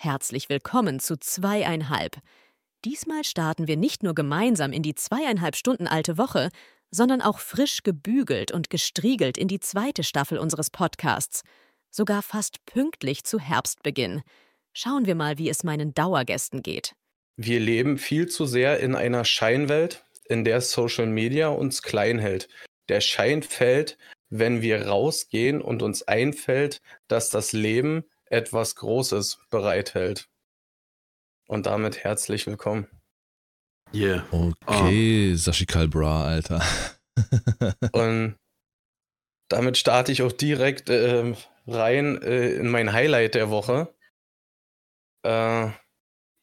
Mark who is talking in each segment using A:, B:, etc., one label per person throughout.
A: Herzlich willkommen zu zweieinhalb. Diesmal starten wir nicht nur gemeinsam in die zweieinhalb Stunden alte Woche, sondern auch frisch gebügelt und gestriegelt in die zweite Staffel unseres Podcasts. Sogar fast pünktlich zu Herbstbeginn. Schauen wir mal, wie es meinen Dauergästen geht.
B: Wir leben viel zu sehr in einer Scheinwelt, in der Social Media uns klein hält. Der Schein fällt, wenn wir rausgehen und uns einfällt, dass das Leben etwas Großes bereithält. Und damit herzlich willkommen.
C: Yeah.
D: Okay, oh. Sashikal Bra, Alter.
B: und damit starte ich auch direkt äh, rein äh, in mein Highlight der Woche. Äh,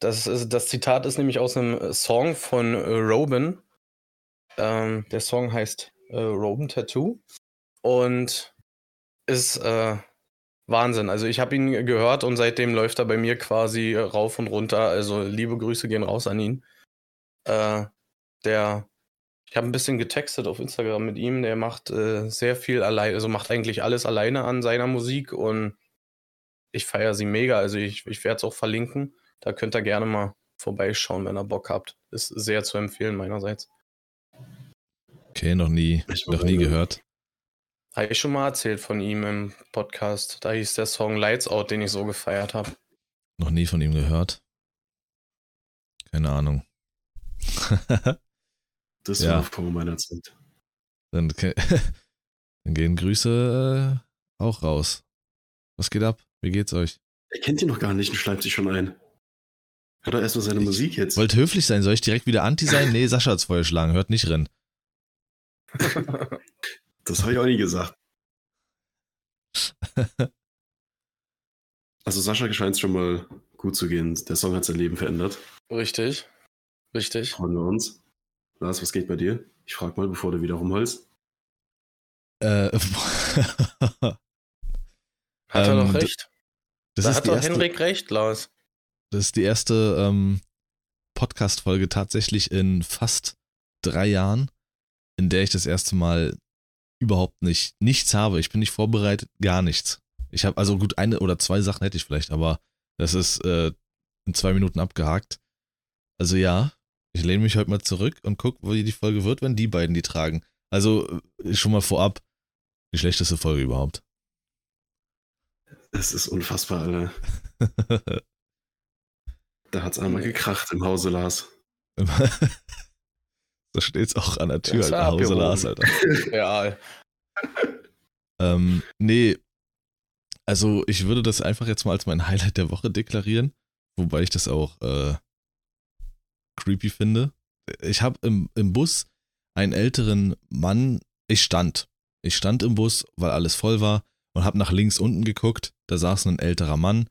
B: das, ist, das Zitat ist nämlich aus einem Song von äh, Robin. Ähm, der Song heißt äh, Robin Tattoo und ist äh, Wahnsinn. Also ich habe ihn gehört und seitdem läuft er bei mir quasi rauf und runter. Also liebe Grüße gehen raus an ihn. Äh, der, ich habe ein bisschen getextet auf Instagram mit ihm. Der macht äh, sehr viel allein, also macht eigentlich alles alleine an seiner Musik und ich feiere sie mega. Also ich, ich werde es auch verlinken. Da könnt ihr gerne mal vorbeischauen, wenn ihr Bock habt. Ist sehr zu empfehlen meinerseits.
D: Okay, noch nie, noch nie gehört.
B: Habe ich schon mal erzählt von ihm im Podcast. Da hieß der Song Lights Out, den ich so gefeiert habe.
D: Noch nie von ihm gehört. Keine Ahnung.
C: das ja. war vor meiner Zeit.
D: Dann, dann gehen Grüße äh, auch raus. Was geht ab? Wie geht's euch?
C: Er kennt ihn noch gar nicht und schreibt sich schon ein. Hört doch erstmal seine ich Musik jetzt.
D: Wollt höflich sein. Soll ich direkt wieder Anti sein? Nee, Sascha hat's vorher schlagen. Hört nicht rein.
C: Das habe ich auch nie gesagt. also Sascha scheint es schon mal gut zu gehen. Der Song hat sein Leben verändert.
B: Richtig. Richtig.
C: Freuen wir uns. Lars, was geht bei dir? Ich frage mal, bevor du wieder rumholst.
D: Äh,
B: hat er ähm, doch recht? Das da hat doch erste, Henrik recht, Lars.
D: Das ist die erste ähm, Podcast-Folge tatsächlich in fast drei Jahren, in der ich das erste Mal überhaupt nicht, nichts habe. Ich bin nicht vorbereitet, gar nichts. Ich habe, also gut, eine oder zwei Sachen hätte ich vielleicht, aber das ist äh, in zwei Minuten abgehakt. Also ja, ich lehne mich heute mal zurück und gucke, wie die Folge wird, wenn die beiden die tragen. Also äh, schon mal vorab, die schlechteste Folge überhaupt.
C: Es ist unfassbar, Alter. da hat's einmal gekracht im Hause Lars.
D: Da steht's auch an der Tür, Alter. Hause Lars, Alter.
B: ja.
D: ähm, nee. Also, ich würde das einfach jetzt mal als mein Highlight der Woche deklarieren. Wobei ich das auch äh, creepy finde. Ich habe im, im Bus einen älteren Mann. Ich stand. Ich stand im Bus, weil alles voll war und habe nach links unten geguckt. Da saß ein älterer Mann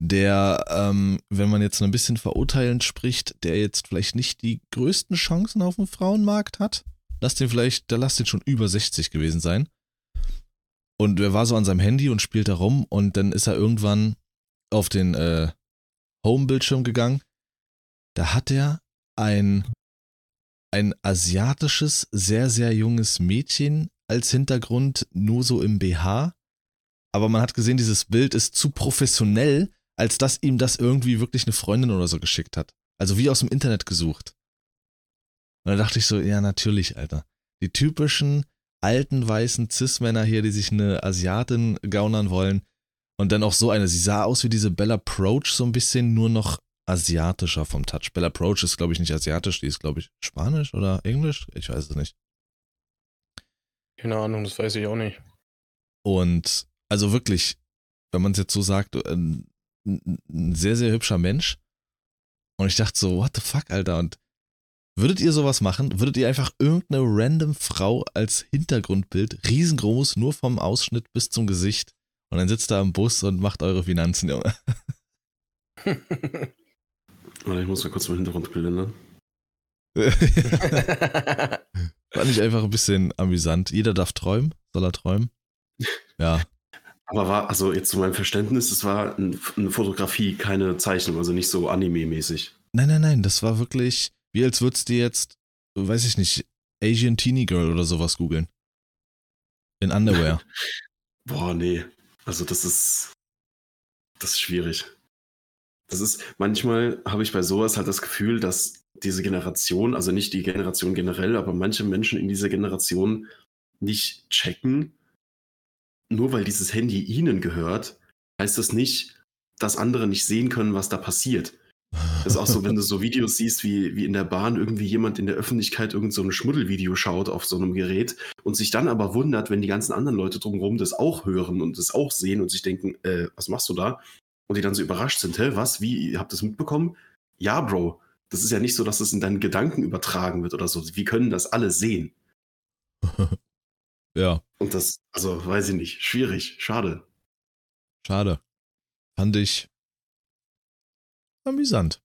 D: der, ähm, wenn man jetzt ein bisschen verurteilend spricht, der jetzt vielleicht nicht die größten Chancen auf dem Frauenmarkt hat. Lass den vielleicht, der lass den schon über 60 gewesen sein. Und er war so an seinem Handy und spielte rum und dann ist er irgendwann auf den äh, Home-Bildschirm gegangen. Da hat er ein, ein asiatisches, sehr, sehr junges Mädchen als Hintergrund, nur so im BH. Aber man hat gesehen, dieses Bild ist zu professionell, als dass ihm das irgendwie wirklich eine Freundin oder so geschickt hat. Also wie aus dem Internet gesucht. Und da dachte ich so, ja, natürlich, Alter. Die typischen alten weißen Cis-Männer hier, die sich eine Asiatin gaunern wollen. Und dann auch so eine. Sie sah aus wie diese Bella Proach, so ein bisschen nur noch asiatischer vom Touch. Bella Proach ist, glaube ich, nicht asiatisch, die ist, glaube ich, Spanisch oder Englisch? Ich weiß es nicht.
B: Keine Ahnung, das weiß ich auch nicht.
D: Und also wirklich, wenn man es jetzt so sagt, ein sehr, sehr hübscher Mensch. Und ich dachte so, what the fuck, Alter? Und würdet ihr sowas machen? Würdet ihr einfach irgendeine random Frau als Hintergrundbild, riesengroß, nur vom Ausschnitt bis zum Gesicht, und dann sitzt da im Bus und macht eure Finanzen, Junge?
C: Warte, ich muss mal kurz mein Hintergrundbild ändern.
D: Fand ich einfach ein bisschen amüsant. Jeder darf träumen. Soll er träumen? Ja.
C: Aber war, also jetzt zu meinem Verständnis, es war eine Fotografie, keine Zeichnung, also nicht so Anime-mäßig.
D: Nein, nein, nein, das war wirklich, wie als würdest du jetzt, weiß ich nicht, Asian Teenie Girl oder sowas googeln. In Underwear.
C: Boah, nee. Also das ist, das ist schwierig. Das ist, manchmal habe ich bei sowas halt das Gefühl, dass diese Generation, also nicht die Generation generell, aber manche Menschen in dieser Generation nicht checken, nur weil dieses Handy ihnen gehört, heißt das nicht, dass andere nicht sehen können, was da passiert. Das ist auch so, wenn du so Videos siehst, wie, wie in der Bahn irgendwie jemand in der Öffentlichkeit irgend so ein Schmuddelvideo schaut auf so einem Gerät und sich dann aber wundert, wenn die ganzen anderen Leute drumherum das auch hören und das auch sehen und sich denken, äh, was machst du da? Und die dann so überrascht sind, hä, was, wie, ihr habt das mitbekommen? Ja, Bro, das ist ja nicht so, dass es in deinen Gedanken übertragen wird oder so. Wir können das alle sehen.
D: ja.
C: Und das, also weiß ich nicht, schwierig, schade.
D: Schade. Fand ich amüsant.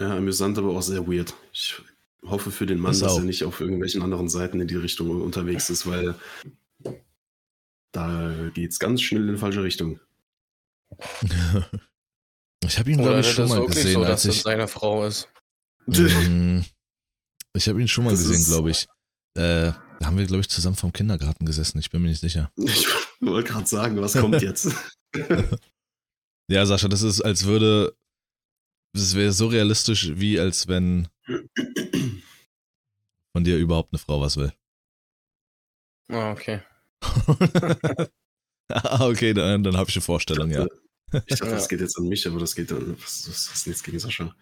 C: Ja, amüsant, aber auch sehr weird. Ich hoffe für den Mann,
D: Das
C: dass
D: auch.
C: er nicht auf irgendwelchen anderen Seiten in die Richtung unterwegs ist, weil da geht's ganz schnell in die falsche Richtung.
D: ich habe ihn, glaube ich, schon mal gesehen,
B: so,
D: als ich.
B: seine Frau ist?
D: Mm, ich habe ihn schon mal
C: Das
D: gesehen, glaube ich. Äh, da haben wir, glaube ich, zusammen vom Kindergarten gesessen. Ich bin mir nicht sicher.
C: Ich wollte gerade sagen, was kommt jetzt?
D: Ja, Sascha, das ist, als würde. Das wäre so realistisch, wie als wenn von dir überhaupt eine Frau was will.
B: Ah, okay.
D: ah, okay, dann, dann habe ich eine Vorstellung, ja.
C: Ich dachte, das geht jetzt an mich, aber das geht dann. Was, was, was jetzt gegen Sascha?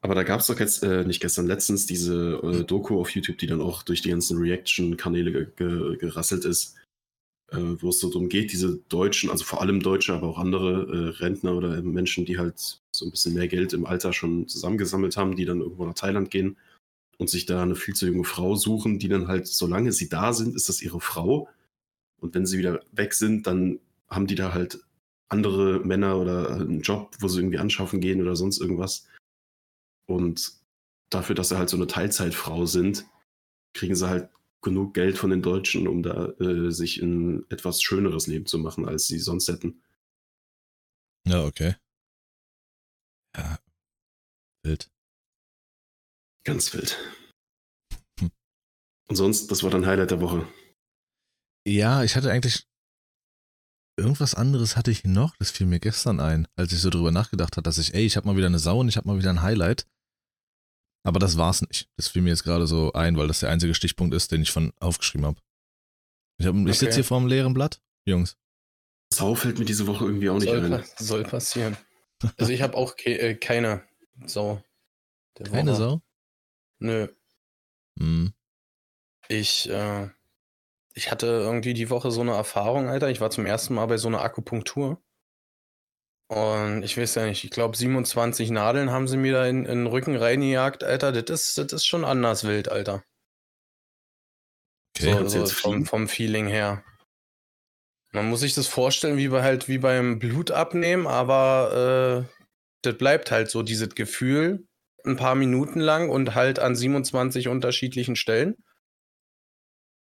C: Aber da gab es doch jetzt, äh, nicht gestern, letztens diese äh, Doku auf YouTube, die dann auch durch die ganzen Reaction-Kanäle ge ge gerasselt ist, äh, wo es so darum geht, diese Deutschen, also vor allem Deutsche, aber auch andere äh, Rentner oder Menschen, die halt so ein bisschen mehr Geld im Alter schon zusammengesammelt haben, die dann irgendwo nach Thailand gehen und sich da eine viel zu junge Frau suchen, die dann halt, solange sie da sind, ist das ihre Frau. Und wenn sie wieder weg sind, dann haben die da halt andere Männer oder einen Job, wo sie irgendwie anschaffen gehen oder sonst irgendwas. Und dafür, dass sie halt so eine Teilzeitfrau sind, kriegen sie halt genug Geld von den Deutschen, um da äh, sich ein etwas schöneres Leben zu machen, als sie sonst hätten.
D: Ja, okay. Ja. Wild.
C: Ganz wild.
D: Hm.
C: Und sonst, das war dann Highlight der Woche.
D: Ja, ich hatte eigentlich. Irgendwas anderes hatte ich noch, das fiel mir gestern ein, als ich so drüber nachgedacht habe, dass ich, ey, ich habe mal wieder eine Sau und ich habe mal wieder ein Highlight. Aber das war's nicht. Das fiel mir jetzt gerade so ein, weil das der einzige Stichpunkt ist, den ich von aufgeschrieben habe. Ich, hab, ich
B: Okay.
D: sitze hier vor einem leeren Blatt, Jungs.
C: Sau fällt mir diese Woche irgendwie auch nicht
B: Soll,
C: ein.
B: soll passieren. Also ich habe auch ke äh, keine Sau. der
D: Keine
B: Woche.
D: Sau?
B: Nö.
D: Hm.
B: Ich, äh, ich hatte irgendwie die Woche so eine Erfahrung, Alter. Ich war zum ersten Mal bei so einer Akupunktur. Und ich weiß ja nicht, ich glaube 27 Nadeln haben sie mir da in, in den Rücken reingejagt, Alter. Das ist, das ist schon anders wild, Alter.
D: Okay.
B: so, so
C: jetzt
B: vom, vom Feeling her. Man muss sich das vorstellen, wie bei halt wie beim Blut abnehmen, aber äh, das bleibt halt so, dieses Gefühl, ein paar Minuten lang und halt an 27 unterschiedlichen Stellen.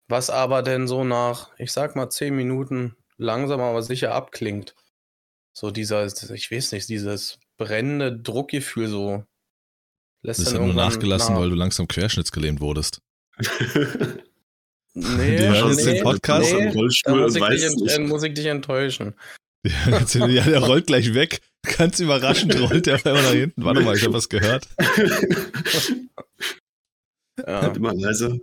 B: Was aber denn so nach, ich sag mal, 10 Minuten langsam aber sicher abklingt. So dieser, ich weiß nicht, dieses brennende Druckgefühl so. Lässt
D: Das
B: dann
D: hat nur nachgelassen,
B: nach.
D: weil du langsam querschnittsgelähmt wurdest.
B: Nee,
D: Die hören jetzt den
B: nee,
D: Podcast
B: nee,
C: im Rollstuhl
B: da muss
C: und
B: ich,
C: weiß
B: dich,
C: nicht.
B: äh, muss ich dich enttäuschen.
D: Ja, jetzt- ja, der rollt gleich weg. Ganz überraschend rollt der auf einmal nach hinten. Warte mal, ich habe was gehört.
B: Ja.
C: Immer leise.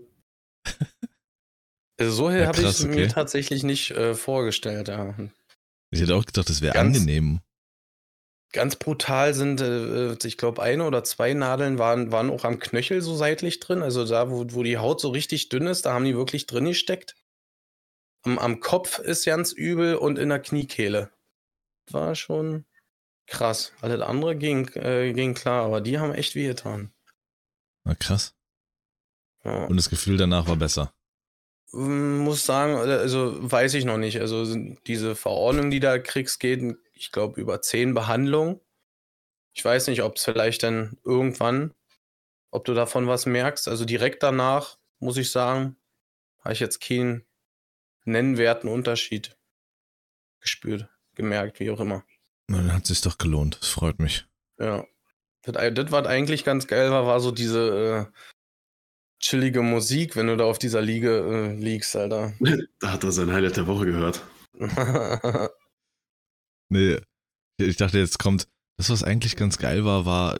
B: Also so
D: Ja,
B: habe ich es
D: okay.
B: mir tatsächlich nicht äh, vorgestellt. Ja.
D: Ich hätte auch gedacht, das wäre angenehm.
B: Ganz brutal sind, äh, ich glaube, eine oder zwei Nadeln waren, waren auch am Knöchel so seitlich drin. Also da, wo, wo die Haut so richtig dünn ist, da haben die wirklich drin gesteckt. Am, am Kopf ist ganz übel und in der Kniekehle. War schon krass. Alles andere ging, äh, ging klar, aber die haben echt wehgetan.
D: Na krass.
B: Ja.
D: Und das Gefühl danach war besser.
B: Muss sagen, also weiß ich noch nicht. Also sind diese Verordnung, die da kriegst, geht, ich glaube, über zehn Behandlungen. Ich weiß nicht, ob es vielleicht dann irgendwann, ob du davon was merkst. Also direkt danach, muss ich sagen, habe ich jetzt keinen nennwerten Unterschied gespürt, gemerkt, wie auch immer.
D: Dann hat sich doch gelohnt. Das freut mich.
B: Ja. Das, das, was eigentlich ganz geil war, war so diese äh, chillige Musik, wenn du da auf dieser Liege äh, liegst, Alter.
C: Da hat er sein Highlight der Woche gehört.
D: Nee, ich dachte, jetzt kommt, Das, was eigentlich ganz geil war, war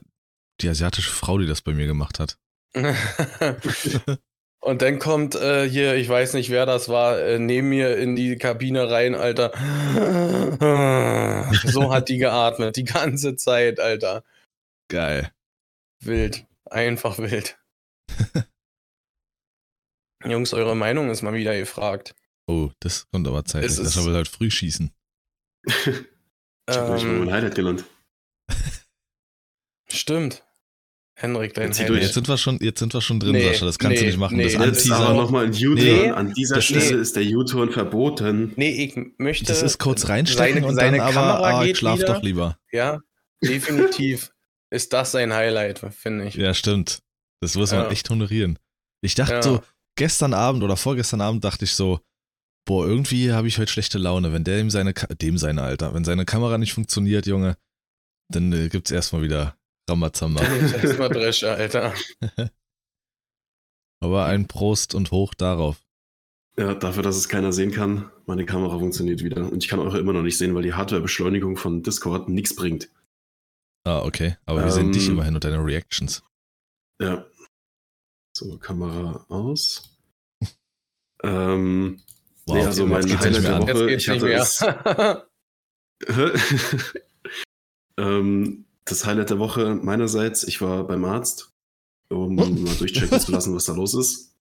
D: die asiatische Frau, die das bei mir gemacht hat.
B: Und dann kommt äh, hier, ich weiß nicht, wer das war, äh, neben mir in die Kabine rein, Alter. so hat die geatmet, die ganze Zeit, Alter.
D: Geil.
B: Wild. Einfach wild. Jungs, eure Meinung ist mal wieder gefragt.
D: Oh, das kommt aber zeitlich.
B: Es ist-
D: Das will halt früh schießen.
C: Ich habe nicht mal mein
B: Ähm,
C: Highlight genannt.
B: stimmt. Henrik, dein
C: Jetzt.
D: Jetzt sind wir schon, jetzt sind wir schon drin,
B: Nee,
D: Sascha. Das kannst
B: nee,
D: du nicht machen.
B: nee,
D: das
B: das
C: Jetzt
B: ist
C: aber nochmal ein U-Turn.
B: Nee,
C: An dieser
B: das-
C: Stelle
B: nee.
C: ist der U-Turn verboten.
B: Nee, ich möchte.
D: Das ist kurz reinstecken
B: seine,
D: und
B: seine
D: dann aber,
B: Kamera
D: ah,
B: geht
D: ich schlaf
B: wieder.
D: doch lieber.
B: Ja, definitiv ist das sein Highlight, finde ich.
D: Ja, stimmt. Das muss man
B: Ja.
D: echt honorieren. Ich dachte
B: Ja.
D: so, gestern Abend oder vorgestern Abend dachte ich so, boah, irgendwie habe ich heute schlechte Laune. Wenn der ihm seine, dem seine, Alter, wenn seine Kamera nicht funktioniert, Junge, dann äh, gibt's erstmal wieder Ramazamba.
B: Erstmal Dresche, Alter.
D: Aber ein Prost und hoch darauf.
C: Ja, dafür, dass es keiner sehen kann, meine Kamera funktioniert wieder. Und ich kann eure immer noch nicht sehen, weil die Hardwarebeschleunigung von Discord nichts bringt.
D: Ah, okay. Aber wir sehen dich
C: Ähm,
D: immerhin und deine Reactions.
C: Ja. So, Kamera aus. Ähm,
D: Wow,
C: nee, also mein Highlight
D: mehr
C: der. Woche, ich hatte
B: mehr.
C: es, ähm, das Highlight der Woche meinerseits, ich war beim Arzt, um mal durchchecken zu lassen, was da los ist.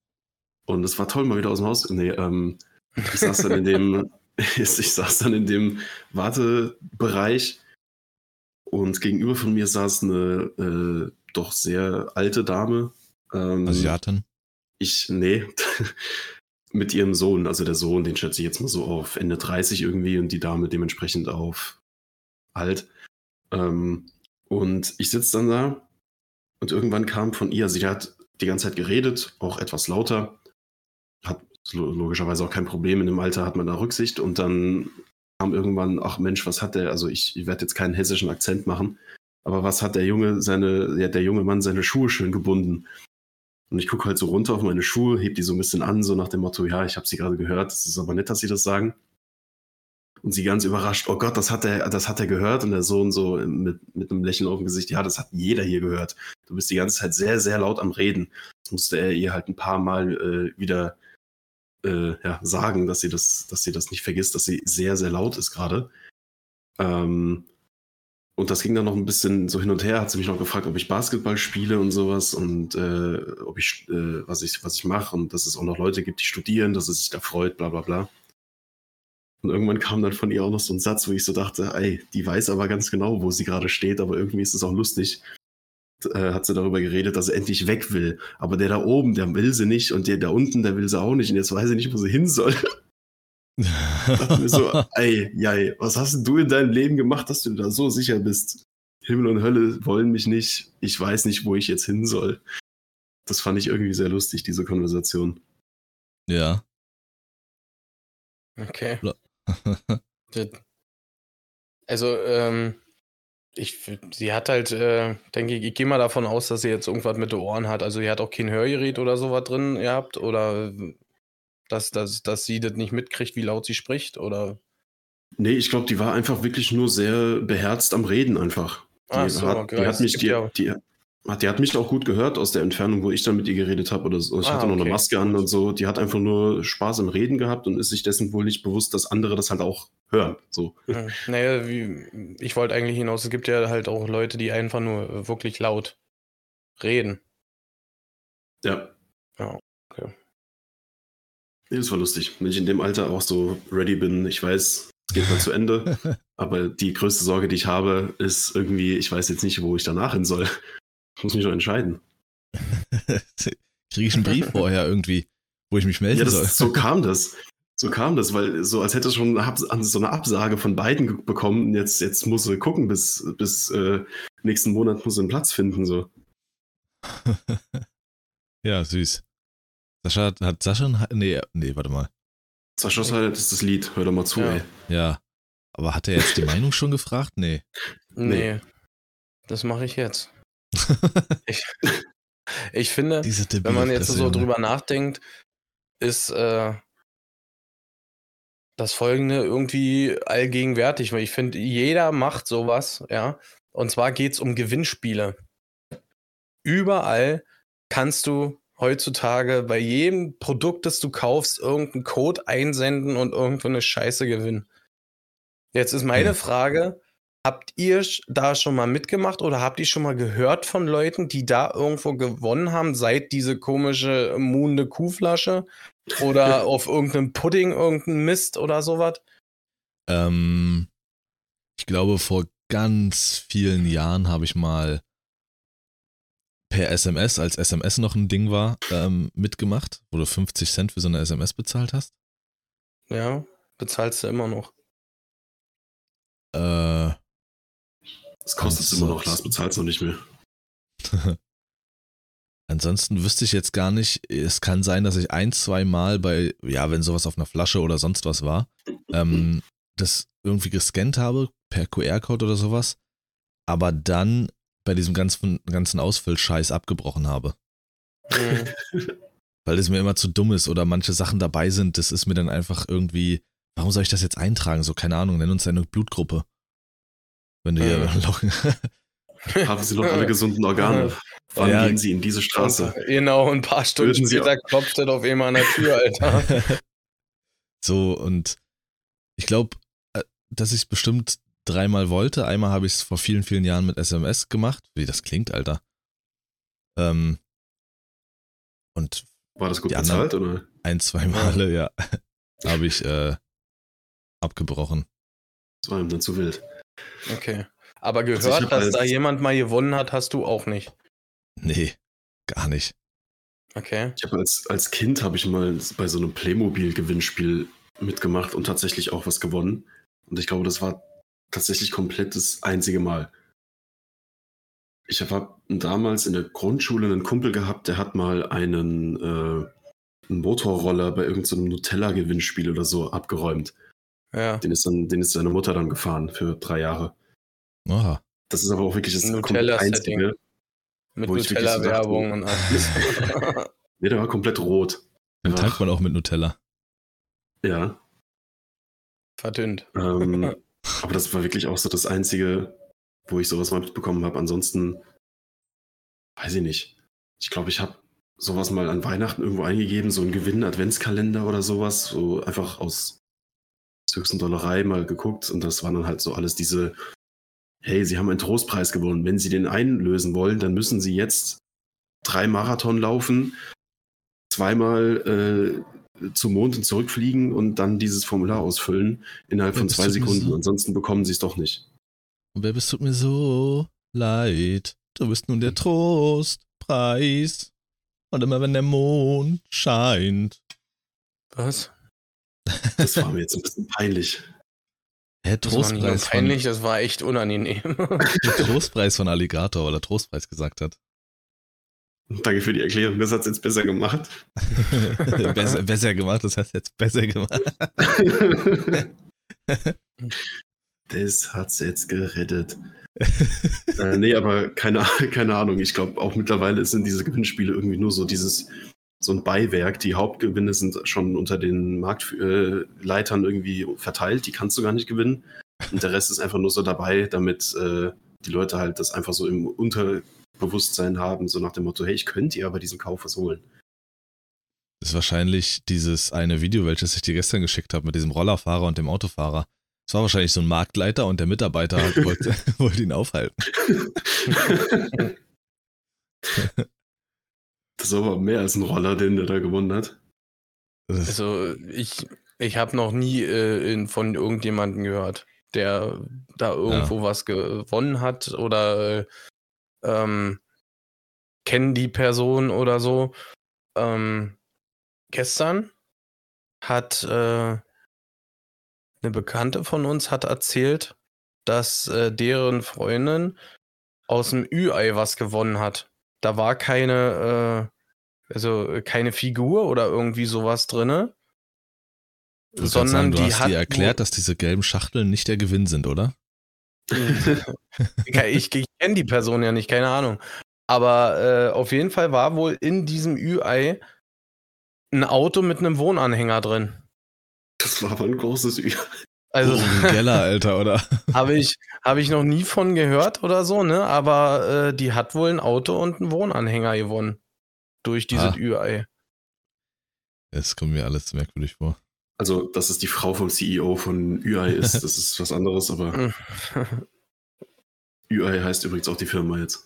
C: Und es war toll, mal wieder aus dem Haus. Nee, ähm, ich saß dann in dem, ich saß dann in dem Wartebereich und gegenüber von mir saß eine äh, doch sehr alte Dame. Ähm,
D: Asiatin.
C: ich, nee, mit ihrem Sohn, also der Sohn, den schätze ich jetzt mal so auf Ende 30 irgendwie und die Dame dementsprechend auf alt. Ähm, und ich sitze dann da und irgendwann kam von ihr, sie hat die ganze Zeit geredet, auch etwas lauter, hat lo- logischerweise auch kein Problem, in dem Alter hat man da Rücksicht und dann kam irgendwann, ach Mensch, was hat der, also ich, ich werde jetzt keinen hessischen Akzent machen, aber was hat der Junge, seine, der junge Mann seine Schuhe schön gebunden? Und ich gucke halt so runter auf meine Schuhe, heb die so ein bisschen an, so nach dem Motto, ja, ich habe sie gerade gehört, es ist aber nett, dass sie das sagen. Und sie ganz überrascht, oh Gott, das hat er, das hat er gehört. Und der Sohn so mit, mit einem Lächeln auf dem Gesicht, ja, das hat jeder hier gehört. Du bist die ganze Zeit sehr, sehr laut am Reden. Das musste er ihr halt ein paar Mal äh, wieder äh, ja, sagen, dass sie das, dass sie das nicht vergisst, dass sie sehr, sehr laut ist gerade. Ähm, und das ging dann noch ein bisschen so hin und her, hat sie mich noch gefragt, ob ich Basketball spiele und sowas und äh, ob ich, äh, was ich, was ich mache und dass es auch noch Leute gibt, die studieren, dass es sich da freut, bla bla bla. Und irgendwann kam dann von ihr auch noch so ein Satz, wo ich so dachte, ey, die weiß aber ganz genau, wo sie gerade steht, aber irgendwie ist es auch lustig. Äh, hat sie darüber geredet, dass sie endlich weg will. Aber der da oben, der will sie nicht und der da unten, der will sie auch nicht und jetzt weiß sie nicht, wo sie hin soll. Dachte mir so, ey, jei, was hast denn du in deinem Leben gemacht, dass du da so sicher bist? Himmel und Hölle wollen mich nicht. Ich weiß nicht, wo ich jetzt hin soll. Das fand ich irgendwie sehr lustig, diese Konversation.
D: ja.
B: Okay. Also, ähm, ich, sie hat halt, äh, denke ich, ich gehe mal davon aus, dass sie jetzt irgendwas mit den Ohren hat. Also, sie hat auch kein Hörgerät oder sowas drin gehabt oder dass, dass, dass sie das nicht mitkriegt, wie laut sie spricht oder.
C: Nee, ich glaube, die war einfach wirklich nur sehr beherzt am Reden einfach. Die,
B: Ach so,
C: hat,
B: okay,
C: die
B: es
C: hat mich,
B: gibt
C: die,
B: ja-
C: die, hat, die hat mich auch gut gehört aus der Entfernung, wo ich dann mit ihr geredet habe oder so. Ich
B: Ah,
C: hatte noch
B: okay.
C: eine Maske an und so. Die hat einfach nur Spaß im Reden gehabt und ist sich dessen wohl nicht bewusst, dass andere das halt auch hören. So.
B: Hm, Naja, wie, ich wollte eigentlich hinaus, es gibt ja halt auch Leute, die einfach nur wirklich laut reden.
C: Ja.
B: Ja.
C: Nee, das war lustig. Wenn ich in dem Alter auch so ready bin, ich weiß, es geht mal zu Ende. Aber die größte Sorge, die ich habe, ist irgendwie, ich weiß jetzt nicht, wo ich danach hin soll. Ich muss mich noch entscheiden.
D: Kriege ich einen Brief vorher irgendwie, wo ich mich melden
C: Ja,
D: soll?
C: das, so kam das. So kam das, weil so als hätte es schon so eine Absage von beiden bekommen. Jetzt, jetzt muss sie gucken, bis, bis äh, nächsten Monat muss sie einen Platz finden. So.
D: ja, süß. Sascha hat, hat Sascha ein, nee, nee, warte mal.
C: Sascha Highlight ist das Lied, hör doch mal zu,
B: Ja.
C: ey.
D: Ja. Aber hat er jetzt die Meinung schon gefragt? Nee.
B: Nee, das mache ich jetzt. Ich, ich finde,
D: Diese
B: wenn man jetzt so drüber nachdenkt, ist äh, das folgende irgendwie allgegenwärtig, weil ich finde, jeder macht sowas, ja. Und zwar geht es um Gewinnspiele. Überall kannst du heutzutage bei jedem Produkt, das du kaufst, irgendeinen Code einsenden und irgendwo eine Scheiße gewinnen. Jetzt ist meine. Frage, habt ihr da schon mal mitgemacht oder habt ihr schon mal gehört von Leuten, die da irgendwo gewonnen haben, seit diese komische Munde Kuhflasche oder auf irgendeinem Pudding irgendein Mist oder sowas?
D: Ähm, ich glaube, vor ganz vielen Jahren habe ich mal per SMS, als SMS noch ein Ding war, ähm, mitgemacht, wo du 50 Cent für so eine SMS bezahlt hast.
B: Ja, bezahlst du immer noch.
D: Äh,
C: Das kostet es immer noch, Lars bezahlt es noch nicht mehr.
D: ansonsten wüsste ich jetzt gar nicht, es kann sein, dass ich ein, zwei Mal bei, ja, wenn sowas auf einer Flasche oder sonst was war, ähm, das irgendwie gescannt habe, per QR-Code oder sowas, aber dann bei diesem ganzen, ganzen Ausfüllscheiß abgebrochen habe.
B: Mhm.
D: Weil es mir immer zu dumm ist oder manche Sachen dabei sind, das ist mir dann einfach irgendwie, warum soll ich das jetzt eintragen? So, keine Ahnung, nenn uns deine Blutgruppe. Wenn du hier
B: Mhm.
D: locken.
C: Haben Sie noch alle gesunden Organe? Wann
D: Ja.
C: gehen Sie in diese Straße?
B: Und, genau, ein paar Stunden
C: Würden Sie
B: später klopft es auf einmal an der Tür, Alter.
D: so, und ich glaube, dass ich es bestimmt dreimal wollte. Einmal habe ich es vor vielen, vielen Jahren mit SMS gemacht. Wie das klingt, Alter. Ähm, und
C: War das gut bezahlt oder?
D: ein, zwei Male, ja, habe ich äh, abgebrochen.
C: Das war ihm dann zu wild.
B: Okay. Aber
C: Also
B: gehört,
C: hab
B: dass
C: als-
B: da jemand mal gewonnen hat, hast du auch nicht.
D: Nee, gar nicht.
B: Okay.
C: Ich habe als, als Kind habe ich mal bei so einem Playmobil-Gewinnspiel mitgemacht und tatsächlich auch was gewonnen. Und ich glaube, das war tatsächlich komplett das einzige Mal. Ich habe damals in der Grundschule einen Kumpel gehabt, der hat mal einen, äh, einen Motorroller bei irgendeinem so Nutella-Gewinnspiel oder so abgeräumt.
B: Ja.
C: Den ist dann, den ist seine Mutter dann gefahren für drei Jahre.
D: Oha.
C: Das ist aber auch wirklich das
B: Nutella-Setting.
C: einzige.
B: Mit
C: Wo ich wirklich so
B: Nutella-Werbung und alles.
C: Nee, der war komplett rot.
D: Den tankt man auch mit Nutella.
C: Ja.
B: Verdünnt.
C: Ähm, aber das war wirklich auch so das Einzige, wo ich sowas mal mitbekommen habe. Ansonsten, weiß ich nicht. Ich glaube, ich habe sowas mal an Weihnachten irgendwo eingegeben, so einen Gewinn-Adventskalender oder sowas, so einfach aus höchsten Dollerei mal geguckt und das waren dann halt so alles diese, hey, Sie haben einen Trostpreis gewonnen. Wenn Sie den einlösen wollen, dann müssen Sie jetzt drei Marathon laufen, zweimal äh, zum Mond und zurückfliegen und dann dieses Formular ausfüllen innerhalb
D: Ja,
C: von zwei Sekunden.
D: so-
C: Ansonsten bekommen Sie es doch nicht.
D: Und wer bist tut mir so leid? Du bist nun der Trostpreis. Und immer wenn der Mond scheint.
B: Was?
C: Das war mir jetzt ein bisschen peinlich.
D: Hä,
B: Das war nicht nur
D: Trostpreis von,
B: peinlich, das war echt unangenehm.
D: Trostpreis von Alligator, weil er Trostpreis gesagt hat.
C: Danke für die Erklärung, das hat es jetzt besser gemacht.
D: besser, besser gemacht, das heißt jetzt besser gemacht.
C: das hat's jetzt gerettet. äh, nee, aber keine, keine Ahnung. Ich glaube, auch mittlerweile sind diese Gewinnspiele irgendwie nur so dieses, so ein Beiwerk. Die Hauptgewinne sind schon unter den Marktleitern irgendwie verteilt. Die kannst du gar nicht gewinnen. Und der Rest ist einfach nur so dabei, damit äh, die Leute halt das einfach so im Unterbewusstsein haben, so nach dem Motto, hey, ich könnte dir aber diesen Kauf was holen.
D: Das ist wahrscheinlich dieses eine Video, welches ich dir gestern geschickt habe mit diesem Rollerfahrer und dem Autofahrer. Das war wahrscheinlich so ein Marktleiter und der Mitarbeiter wollte, wollte ihn aufhalten.
C: Das war aber mehr als ein Roller, den der da gewonnen hat.
B: Also ich, ich habe noch nie äh, in, von irgendjemandem gehört, der da irgendwo was gewonnen hat oder äh, ähm, kennen die Person oder so. Ähm, gestern hat äh, eine Bekannte von uns hat erzählt, dass äh, deren Freundin aus dem Ü-Ei was gewonnen hat. Da war keine, äh, also keine Figur oder irgendwie sowas drinne. Sondern
D: sagen, du
B: die
D: hast
B: hat
D: dir erklärt, dass diese gelben Schachteln nicht der Gewinn sind, oder?
B: ich, ich kenne die Person ja nicht, keine Ahnung. Aber äh, auf jeden Fall war wohl in diesem Ü-Ei ein Auto mit einem Wohnanhänger drin.
C: Das war aber ein großes Ü.
B: Also,
D: Uri Geller, Alter, oder?
B: habe ich, hab ich noch nie von gehört oder so, ne? Aber äh, die hat wohl ein Auto und einen Wohnanhänger gewonnen. Durch dieses
D: Ah.
B: Ü-Ei.
D: Es kommt mir alles merkwürdig vor.
C: Also, dass es die Frau vom CEO von UI ist, das ist was anderes, aber. UI heißt übrigens auch die Firma jetzt.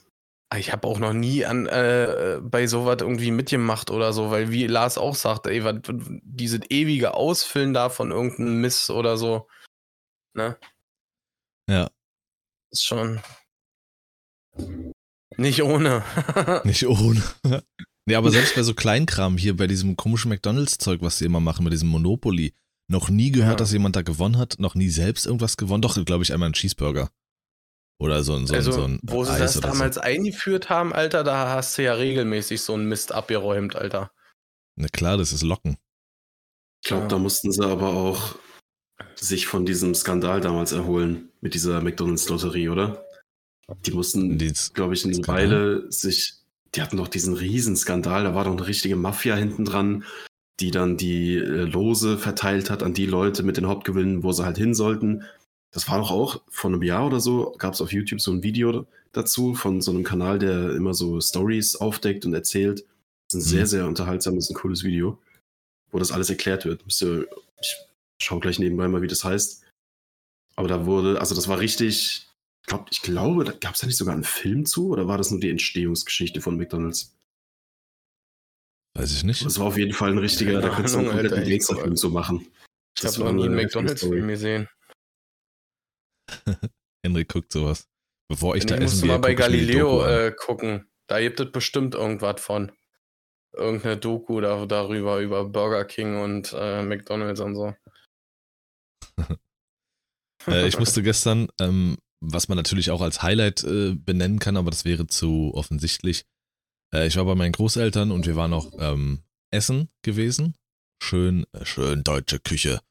B: Ich habe auch noch nie an äh, bei sowas irgendwie mitgemacht oder so, weil wie Lars auch sagt, ey, was, dieses ewige Ausfüllen da von irgendeinem Miss oder so, ne?
D: Ja,
B: Ist schon nicht ohne.
D: nicht ohne. Nee, aber selbst bei so Kleinkram hier, bei diesem komischen McDonalds-Zeug, was sie immer machen, mit diesem Monopoly, noch nie gehört,
B: Ja.
D: dass jemand da gewonnen hat, noch nie selbst irgendwas gewonnen. Doch, glaube ich, einmal einen Cheeseburger. Oder so ein, so ein,
B: also,
D: so ein
B: wo sie
D: Eis
B: das
D: oder
B: damals eingeführt haben, Alter, da hast du ja regelmäßig so einen Mist abgeräumt, Alter.
D: So. Na klar, das ist Locken.
C: Ich glaube,
B: Ja.
C: da mussten sie aber auch sich von diesem Skandal damals erholen mit dieser McDonalds-Lotterie, oder? Die mussten, glaube ich, eine? Weile sich. Die hatten doch diesen Riesenskandal, da war doch eine richtige Mafia hinten dran, die dann die äh, Lose verteilt hat an die Leute mit den Hauptgewinnen, wo sie halt hin sollten. Das war doch auch vor einem Jahr oder so, gab es auf YouTube so ein Video dazu von so einem Kanal, der immer so Stories aufdeckt und erzählt. Das ist ein
D: Mhm.
C: sehr, sehr unterhaltsames, ein cooles Video, wo das alles erklärt wird. Müsst ihr, ich schau gleich nebenbei mal, wie das heißt. Aber da wurde, also das war richtig, ich, glaub, ich glaube, da gab es da nicht sogar einen Film zu oder war das nur die Entstehungsgeschichte von McDonalds?
D: weiß ich nicht.
C: Das war auf jeden Fall ein richtiger, da
B: Keine
C: könntest du einen kompletten Gangsterfilm so machen.
B: Ich habe noch nie einen McDonalds-Film gesehen.
D: Henrik guckt sowas. Bevor ich da
B: ich
D: essen
B: musste
D: gehe,
B: mal bei Galileo äh, gucken. Da gibt es bestimmt irgendwas von. Irgendeine Doku da, darüber, über Burger King und äh, McDonalds und so.
D: Äh, ich musste gestern, ähm, was man natürlich auch als Highlight äh, benennen kann, aber das wäre zu offensichtlich. Äh, ich war bei meinen Großeltern und wir waren noch ähm, essen gewesen. Schön, äh, schön deutsche Küche.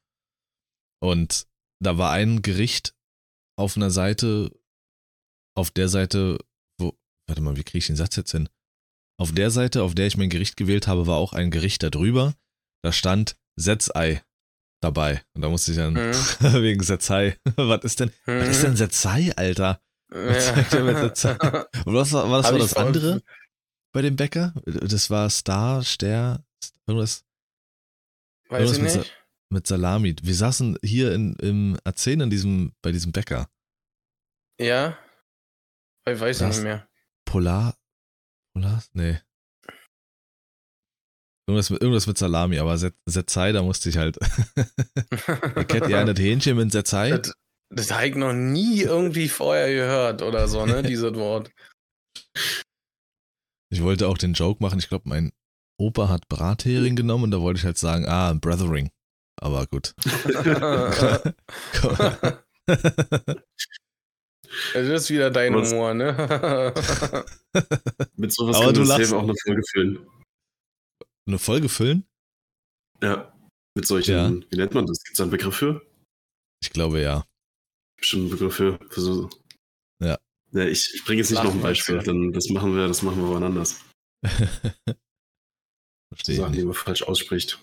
D: Und da war ein Gericht auf einer Seite, auf der Seite, wo, warte mal, wie kriege ich den Satz jetzt hin? Auf der Seite, auf der ich mein Gericht gewählt habe, war auch ein Gericht darüber. Da stand Setzei dabei. Und da musste ich dann
B: Mhm.
D: wegen Setzei. Was ist denn, was ist denn Setzei, Alter? Was
B: Ja.
D: sagt mit? Und was war, was war das andere bei dem Bäcker? Das war Star, Ster, irgendwas
B: Weiß
D: Irgendwas
B: ich
D: mit
B: nicht.
D: mit Salami. Wir saßen hier in, im A10 in diesem, bei diesem Bäcker.
B: Ja? Ich weiß
D: Das-
B: nicht mehr.
D: Polar, Polar? Nee. Irgendwas mit, irgendwas mit Salami, aber Set- Setzei, da musste ich halt. Kennt ihr das Hähnchen mit Setzei?
B: Das, das habe ich noch nie irgendwie vorher gehört oder so, ne? Dieses Wort.
D: Ich wollte auch den Joke machen. Ich glaube, mein Opa hat Brathering genommen und da wollte ich halt sagen, ah, Brothering. Aber gut.
B: Das ist wieder dein Humor, ne?
C: Mit sowas
D: Aber
C: können
D: du lachst.
C: safe auch eine Folge füllen.
D: Eine Folge füllen?
C: Ja. Mit solchen,
D: Ja.
C: wie nennt man das? Gibt es da einen Begriff für?
D: Ich glaube ja.
C: Bestimmt einen Begriff für, für so.
D: Ja.
C: Ja, ich, ich bringe jetzt nicht noch ein
B: Lachen
C: Beispiel, dann das machen wir, das machen wir wann anders.
D: Verstehe ich
C: Sachen, die man falsch ausspricht.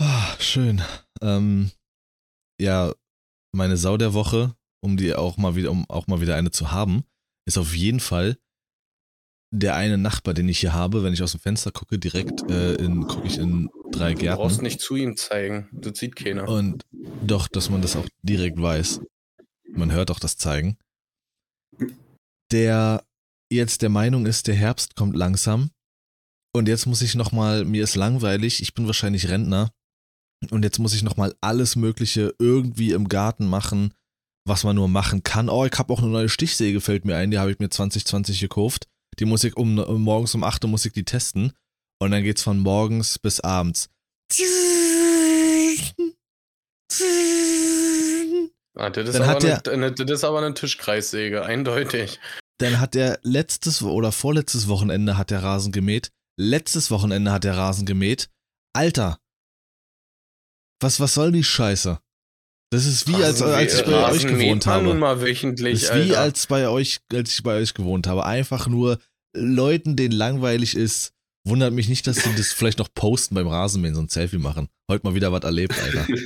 D: Ah, schön. Ähm, ja, meine Sau der Woche, um die auch mal wieder, um auch mal wieder eine zu haben, ist auf jeden Fall der eine Nachbar, den ich hier habe, wenn ich aus dem Fenster gucke, direkt äh, gucke ich in drei
B: Du brauchst
D: Gärten.
B: nicht zu ihm zeigen. Das sieht keiner.
D: Und doch, dass man das auch direkt weiß. Man hört auch das Zeigen. Der jetzt der Meinung ist, der Herbst kommt langsam. Und jetzt muss ich nochmal, mir ist langweilig, ich bin wahrscheinlich Rentner. Und jetzt muss ich nochmal alles Mögliche irgendwie im Garten machen, was man nur machen kann. Oh, ich habe auch eine neue Stichsäge, fällt mir ein, die habe ich mir 2020 gekauft. Die muss ich um, morgens um 8 Uhr muss ich die testen. Und dann geht's von morgens bis abends.
B: Ah, das, ist
D: Dann
B: aber
D: hat der-
B: eine, das ist aber eine Tischkreissäge, eindeutig.
D: Dann hat er letztes oder vorletztes Wochenende hat der Rasen gemäht. Letztes Wochenende hat der Rasen gemäht. Alter. Was, was soll die Scheiße? Das ist wie als,
B: Rasen-
D: als ich bei euch gewohnt habe.
B: mal wöchentlich,
D: Das ist wie als bei euch, als ich bei euch gewohnt habe. Einfach nur Leuten, denen langweilig ist. Wundert mich nicht, dass sie das vielleicht noch posten beim Rasenmähen, so ein Selfie machen. Heute mal wieder was erlebt, Alter.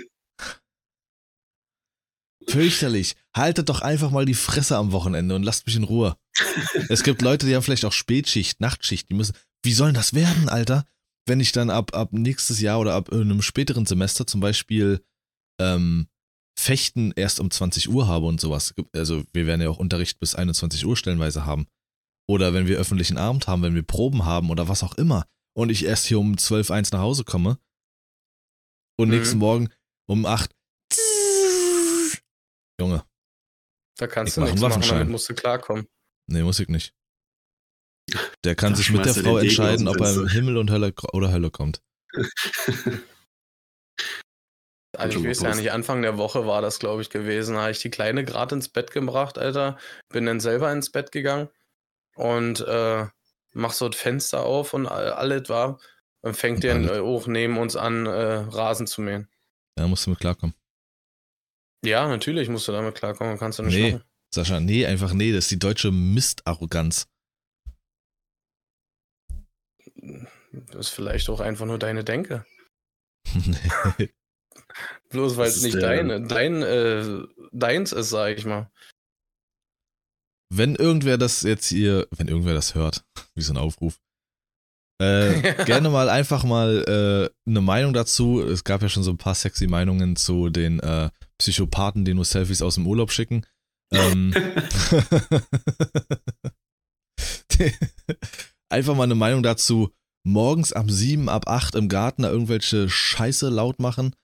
D: Fürchterlich. Haltet doch einfach mal die Fresse am Wochenende und lasst mich in Ruhe. es gibt Leute, die haben vielleicht auch Spätschicht, Nachtschicht, die müssen. Wie soll das werden, Alter? Wenn ich dann ab, ab nächstes Jahr oder ab einem späteren Semester zum Beispiel ähm, Fechten erst um 20 Uhr habe und sowas. Also wir werden ja auch Unterricht bis 21 Uhr stellenweise haben. Oder wenn wir öffentlichen Abend haben, wenn wir Proben haben oder was auch immer. Und ich erst hier um 12, 1 nach Hause komme. Und mhm. nächsten Morgen um 8. Junge.
B: Da kannst du nichts machen, damit musst du klarkommen.
D: Nee, muss ich nicht. Der kann da sich mit der Frau entscheiden, ob er im Himmel und Hölle oder Hölle kommt.
B: Also ich weiß ja nicht, Anfang der Woche war das, glaube ich, gewesen. Da habe ich die Kleine gerade ins Bett gebracht, Alter. Bin dann selber ins Bett gegangen und äh, mach so das Fenster auf und alles war. Dann fängt äh, auch neben uns an, äh, Rasen zu mähen.
D: Ja, musst du mit klarkommen.
B: Ja, natürlich musst du damit klarkommen, kannst du nicht
D: nee,
B: machen.
D: Sascha, nee, einfach nee, das ist die deutsche Mistarroganz.
B: Das ist vielleicht auch einfach nur deine Denke. nee. Bloß weil es nicht deine, dein, äh, deins ist, sag ich mal.
D: Wenn irgendwer das jetzt hier, wenn irgendwer das hört, wie so ein Aufruf, äh, gerne mal einfach mal äh, eine Meinung dazu. Es gab ja schon so ein paar sexy Meinungen zu den äh, Psychopathen, die nur Selfies aus dem Urlaub schicken. Ähm, einfach mal eine Meinung dazu. Morgens ab 7, ab 8 im Garten da irgendwelche Scheiße laut machen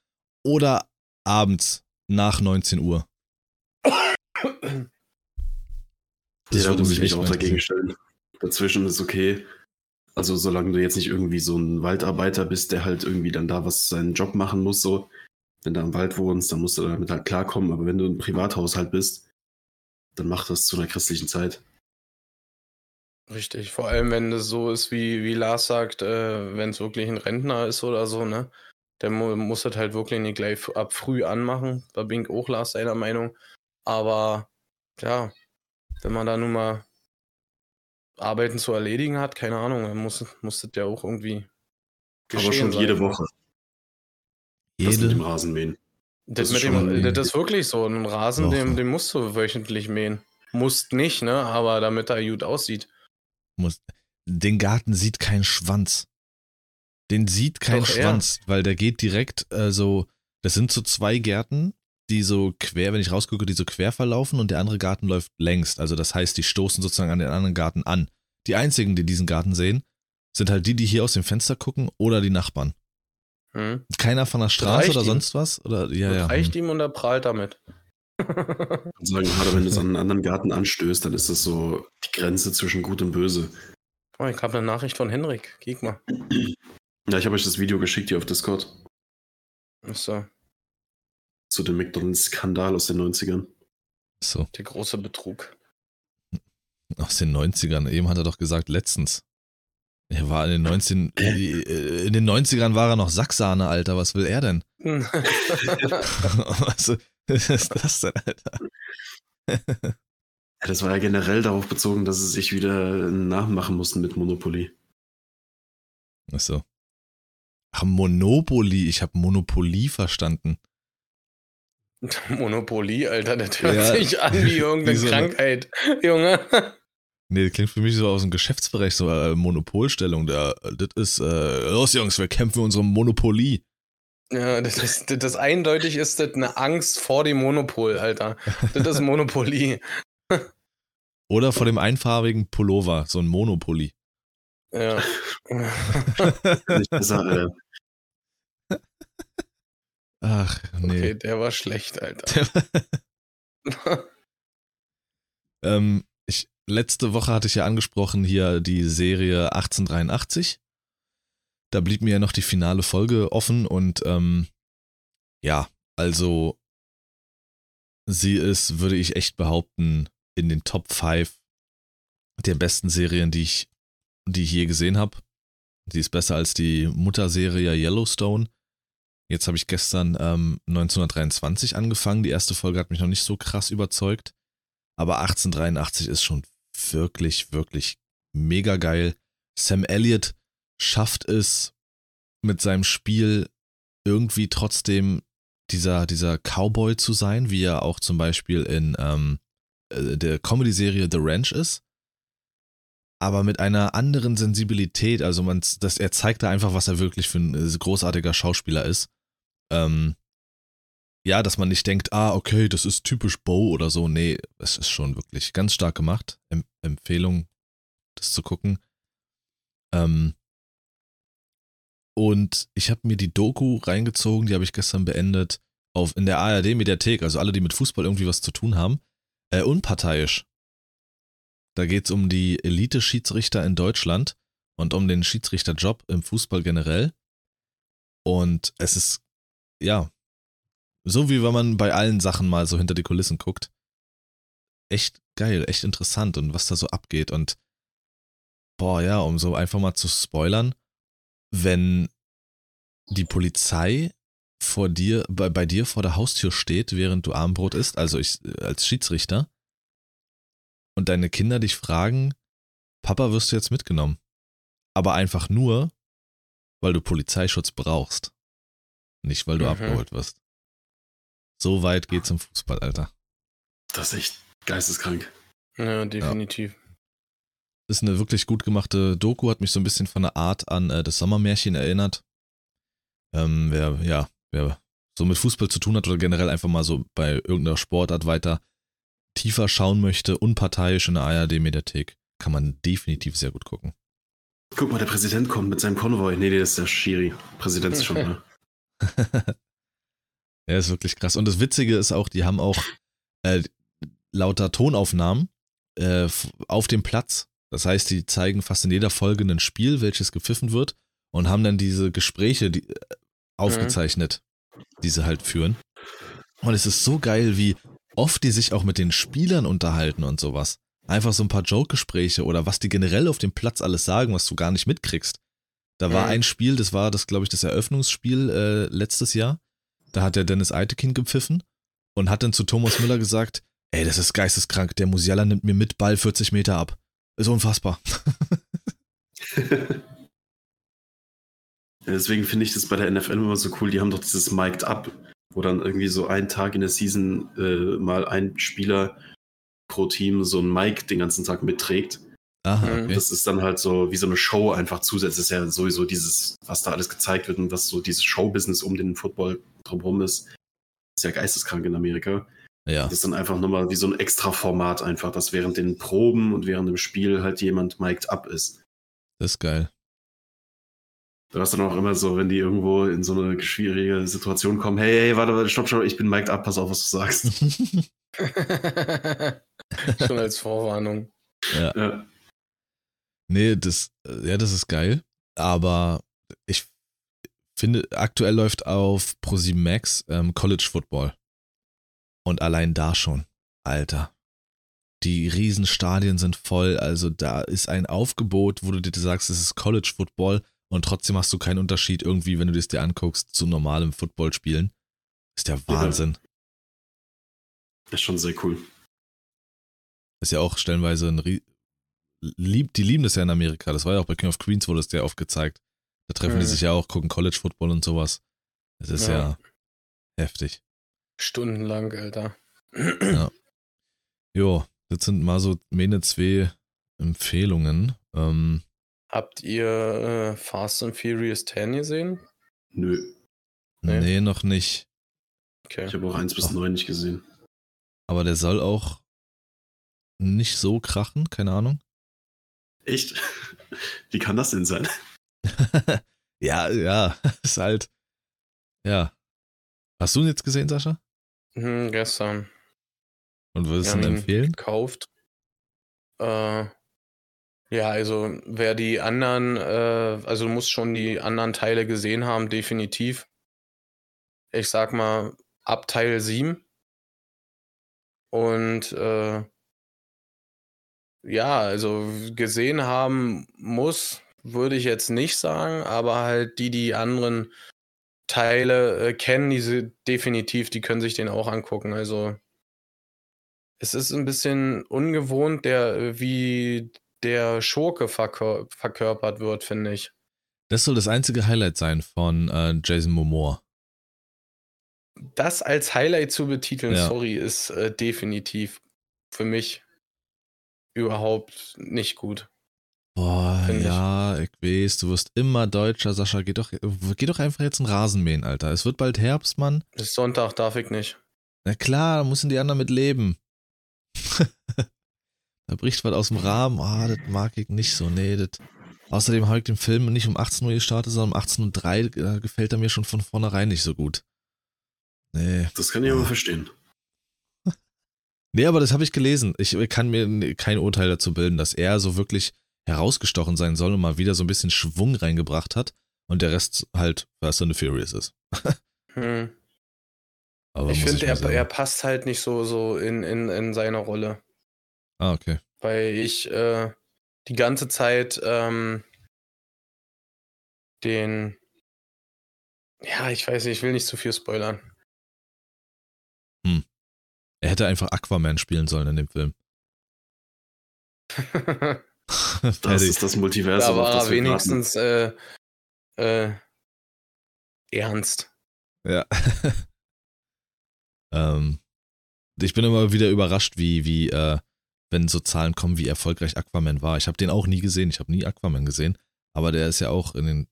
D: oder abends nach 19 Uhr.
C: Das ja, würde mich echt auch dagegen stellen. Dazwischen ist okay. Also solange du jetzt nicht irgendwie so ein Waldarbeiter bist, der halt irgendwie dann da was seinen Job machen muss, so. Wenn du im Wald wohnst, dann musst du damit halt klarkommen. Aber wenn du ein Privathaushalt bist, dann mach das zu einer christlichen Zeit.
B: Richtig, vor allem wenn es so ist, wie, wie Lars sagt, äh, wenn es wirklich ein Rentner ist oder so, ne? Der mu muss das halt wirklich nicht gleich ab früh anmachen. Da bin ich auch Lars seiner Meinung. Aber ja, wenn man da nun mal Arbeiten zu erledigen hat, keine Ahnung, dann muss, muss das ja auch irgendwie.
C: Aber schon jede Woche.
D: Jede? Das mit
C: dem Rasenmähen.
B: Das, das, ist, dem, das ist wirklich so. Ein Rasen, den, den musst du wöchentlich mähen. Musst nicht, ne? Aber damit er gut aussieht.
D: Muss. Den Garten sieht kein Schwanz. Den sieht kein Doch, Schwanz, er. weil der geht direkt, also, das sind so zwei Gärten, die so quer, wenn ich rausgucke, die so quer verlaufen und der andere Garten läuft längst. Also das heißt, die stoßen sozusagen an den anderen Garten an. Die einzigen, die diesen Garten sehen, sind halt die, die hier aus dem Fenster gucken oder die Nachbarn. Hm. Keiner von der Straße oder ihm. sonst was? Oder, ja, ja.
B: Reicht hm. ihm und er prahlt damit.
C: Ich sagen, gerade wenn du es an einen anderen Garten anstößt, dann ist das so die Grenze zwischen Gut und Böse.
B: Oh, ich habe eine Nachricht von Henrik. Geh mal.
C: Ja, ich habe euch das Video geschickt hier auf Discord.
B: Achso.
C: Zu dem McDonalds-Skandal aus den 90ern.
D: So.
B: Der große Betrug.
D: Aus den 90ern. Eben hat er doch gesagt, letztens. Er war in den 19, äh, in den 90ern war er noch Sacksahne, Alter. Was will er denn? was ist das denn, Alter?
C: ja, das war ja generell darauf bezogen, dass sie sich wieder einen Namen machen mussten mit Monopoly.
D: Ach so. Ach, Monopoly. Ich habe Monopoly verstanden.
B: Monopoly, Alter, das hört ja. sich an wie irgendeine so Krankheit, Junge.
D: Nee, das klingt für mich so aus dem Geschäftsbereich, so äh, Monopolstellung. Da, das ist, äh, los Jungs, wir kämpfen für unsere Monopoly.
B: Ja, das ist, das, das eindeutig ist das eine Angst vor dem Monopol, Alter. Das ist Monopoly.
D: Oder vor dem einfarbigen Pullover, so ein Monopoly.
B: Ja.
C: Nicht besser, Alter.
D: Ach, nee. Okay,
B: der war schlecht, Alter.
D: ähm, ich, letzte Woche hatte ich ja angesprochen hier die Serie 1883. Da blieb mir ja noch die finale Folge offen und ähm, ja, also sie ist, würde ich echt behaupten, in den Top 5 der besten Serien, die ich die ich je gesehen habe. Die ist besser als die Mutterserie Yellowstone. Jetzt habe ich gestern ähm, 1923 angefangen. Die erste Folge hat mich noch nicht so krass überzeugt. Aber 1883 ist schon wirklich, wirklich mega geil. Sam Elliott schafft es mit seinem Spiel irgendwie trotzdem dieser, dieser Cowboy zu sein, wie er auch zum Beispiel in ähm, äh, der Comedy-Serie The Ranch ist. Aber mit einer anderen Sensibilität. Also man, das, er zeigt da einfach, was er wirklich für ein äh, großartiger Schauspieler ist. Ähm, ja, dass man nicht denkt, ah, okay, das ist typisch Bo oder so. Nee, es ist schon wirklich ganz stark gemacht. Em Empfehlung, das zu gucken. Ähm, und ich habe mir die Doku reingezogen, die habe ich gestern beendet, auf, in der ARD-Mediathek, also alle, die mit Fußball irgendwie was zu tun haben. Äh, unparteiisch. Da geht es um die Elite-Schiedsrichter in Deutschland und um den Schiedsrichterjob im Fußball generell. Und es ist, ja, so wie wenn man bei allen Sachen mal so hinter die Kulissen guckt. Echt geil, echt interessant und was da so abgeht. Und boah, ja, um so einfach mal zu spoilern, wenn die Polizei vor dir, bei, bei dir vor der Haustür steht, während du Armbrot isst, also ich als Schiedsrichter, und deine Kinder dich fragen, Papa, wirst du jetzt mitgenommen? Aber einfach nur, weil du Polizeischutz brauchst. Nicht, weil du mhm. abgeholt wirst. So weit geht's im Fußball, Alter.
C: Das ist echt geisteskrank.
B: Ja, definitiv. Ja.
D: Ist eine wirklich gut gemachte Doku, hat mich so ein bisschen von der Art an äh, das Sommermärchen erinnert. Ähm, wer, ja, wer so mit Fußball zu tun hat oder generell einfach mal so bei irgendeiner Sportart weiter tiefer schauen möchte, unparteiisch in der ARD-Mediathek, kann man definitiv sehr gut gucken.
C: Guck mal, der Präsident kommt mit seinem Konvoi. Nee, nee, das ist der Schiri. Präsident ist schon mal.
D: ja, ist wirklich krass. Und das Witzige ist auch, die haben auch äh, lauter Tonaufnahmen äh, auf dem Platz. Das heißt, die zeigen fast in jeder Folge ein Spiel, welches gepfiffen wird und haben dann diese Gespräche die, äh, aufgezeichnet, mhm. die sie halt führen. Und es ist so geil, wie oft die sich auch mit den Spielern unterhalten und sowas. Einfach so ein paar Joke-Gespräche oder was die generell auf dem Platz alles sagen, was du gar nicht mitkriegst. Da war mhm. ein Spiel, das war das, glaube ich, das Eröffnungsspiel äh, letztes Jahr. Da hat der Dennis Eitekin gepfiffen und hat dann zu Thomas Müller gesagt, ey, das ist geisteskrank, der Musiala nimmt mir mit Ball 40 Meter ab. Ist unfassbar.
C: Deswegen finde ich das bei der NFL immer so cool. Die haben doch dieses Mic'd Up wo dann irgendwie so einen Tag in der Season äh, mal ein Spieler pro Team so ein Mic den ganzen Tag mitträgt. Aha, mhm. okay. Das ist dann halt so wie so eine Show einfach zusätzlich. Das ist ja sowieso dieses, was da alles gezeigt wird und was so dieses Showbusiness um den Football drumherum ist, ist ja geisteskrank in Amerika. Ja. Das ist dann einfach nochmal wie so ein extra Format einfach, dass während den Proben und während dem Spiel halt jemand mic'd up ist.
D: Das ist geil.
C: Du hast dann auch immer so, wenn die irgendwo in so eine schwierige Situation kommen, hey, hey, warte, warte, stopp, stopp, ich bin mic'd up, pass auf, was du sagst.
B: Schon als Vorwarnung.
D: Ja. ja. Nee, das, ja, das ist geil. Aber ich finde, aktuell läuft auf Pro7 Max ähm, College Football. Und allein da schon, Alter. Die Riesenstadien sind voll, also da ist ein Aufgebot, wo du dir sagst, es ist College Football und trotzdem hast du keinen Unterschied irgendwie, wenn du das dir anguckst, zu normalem Footballspielen. Ist der Wahnsinn. Ja.
C: Das ist schon sehr cool.
D: Ist ja auch stellenweise ein Rie Lieb, die lieben das ja in Amerika. Das war ja auch bei King of Queens, wurde das sehr oft gezeigt. Da treffen mhm. die sich ja auch, gucken College Football und sowas. Das ist ja, ja heftig.
B: Stundenlang, Alter.
D: Ja. Jo, das sind mal so meine zwei Empfehlungen. Ähm,
B: Habt ihr äh, Fast and Furious 10 gesehen?
C: Nö.
D: Nee, nee noch nicht.
C: Okay. Ich habe auch 1 bis Ach. 9 nicht gesehen.
D: Aber der soll auch nicht so krachen, keine Ahnung.
C: Echt? Wie kann das denn sein?
D: ja, ja, ist halt. Ja. Hast du ihn jetzt gesehen, Sascha?
B: Hm, gestern.
D: Und würdest du ihn empfehlen?
B: Gekauft. Äh, ja, also wer die anderen, äh, also du musst schon die anderen Teile gesehen haben, definitiv. Ich sag mal ab Teil 7. Und äh, ja, also gesehen haben muss, würde ich jetzt nicht sagen, aber halt die, die anderen Teile äh, kennen, diese definitiv, die können sich den auch angucken. Also es ist ein bisschen ungewohnt, der, wie der Schurke verkör verkörpert wird, finde ich.
D: Das soll das einzige Highlight sein von äh, Jason Momoa.
B: das als Highlight zu betiteln,
D: Ja.
B: sorry, ist äh, definitiv für mich überhaupt nicht gut.
D: Boah,
B: Find ich.
D: ja, ich weiß, du wirst immer deutscher, Sascha. Geh doch, geh doch einfach jetzt einen Rasen mähen, Alter. Es wird bald Herbst, Mann.
B: Bis Sonntag darf ich nicht.
D: Na klar, da müssen die anderen mit leben. da bricht was aus dem Rahmen. Ah, das mag ich nicht so. Nee, das. Außerdem habe ich den Film nicht um 18 Uhr gestartet, sondern um 18.03 Uhr. Da gefällt er mir schon von vornherein nicht so gut. Nee.
C: Das kann ich aber verstehen.
D: Nee, aber das habe ich gelesen. Ich kann mir kein Urteil dazu bilden, dass er so wirklich herausgestochen sein soll und mal wieder so ein bisschen Schwung reingebracht hat und der Rest halt Fast and the Furious ist.
B: Hm.
D: Aber
B: ich finde, er, er passt halt nicht so, so in, in, in seine Rolle.
D: Ah, okay.
B: Weil ich äh, die ganze Zeit ähm, den. Ja, ich weiß nicht, ich will nicht zu viel spoilern.
D: Er hätte einfach Aquaman spielen sollen in dem Film.
C: Das ist das
B: da
C: Multiversum, auf
B: war
C: das
B: wenigstens äh, äh, ernst.
D: Ja. ähm, ich bin immer wieder überrascht, wie, wie, äh, wenn so Zahlen kommen, wie erfolgreich Aquaman war. Ich habe den auch nie gesehen. Ich habe nie Aquaman gesehen. Aber der ist ja auch in den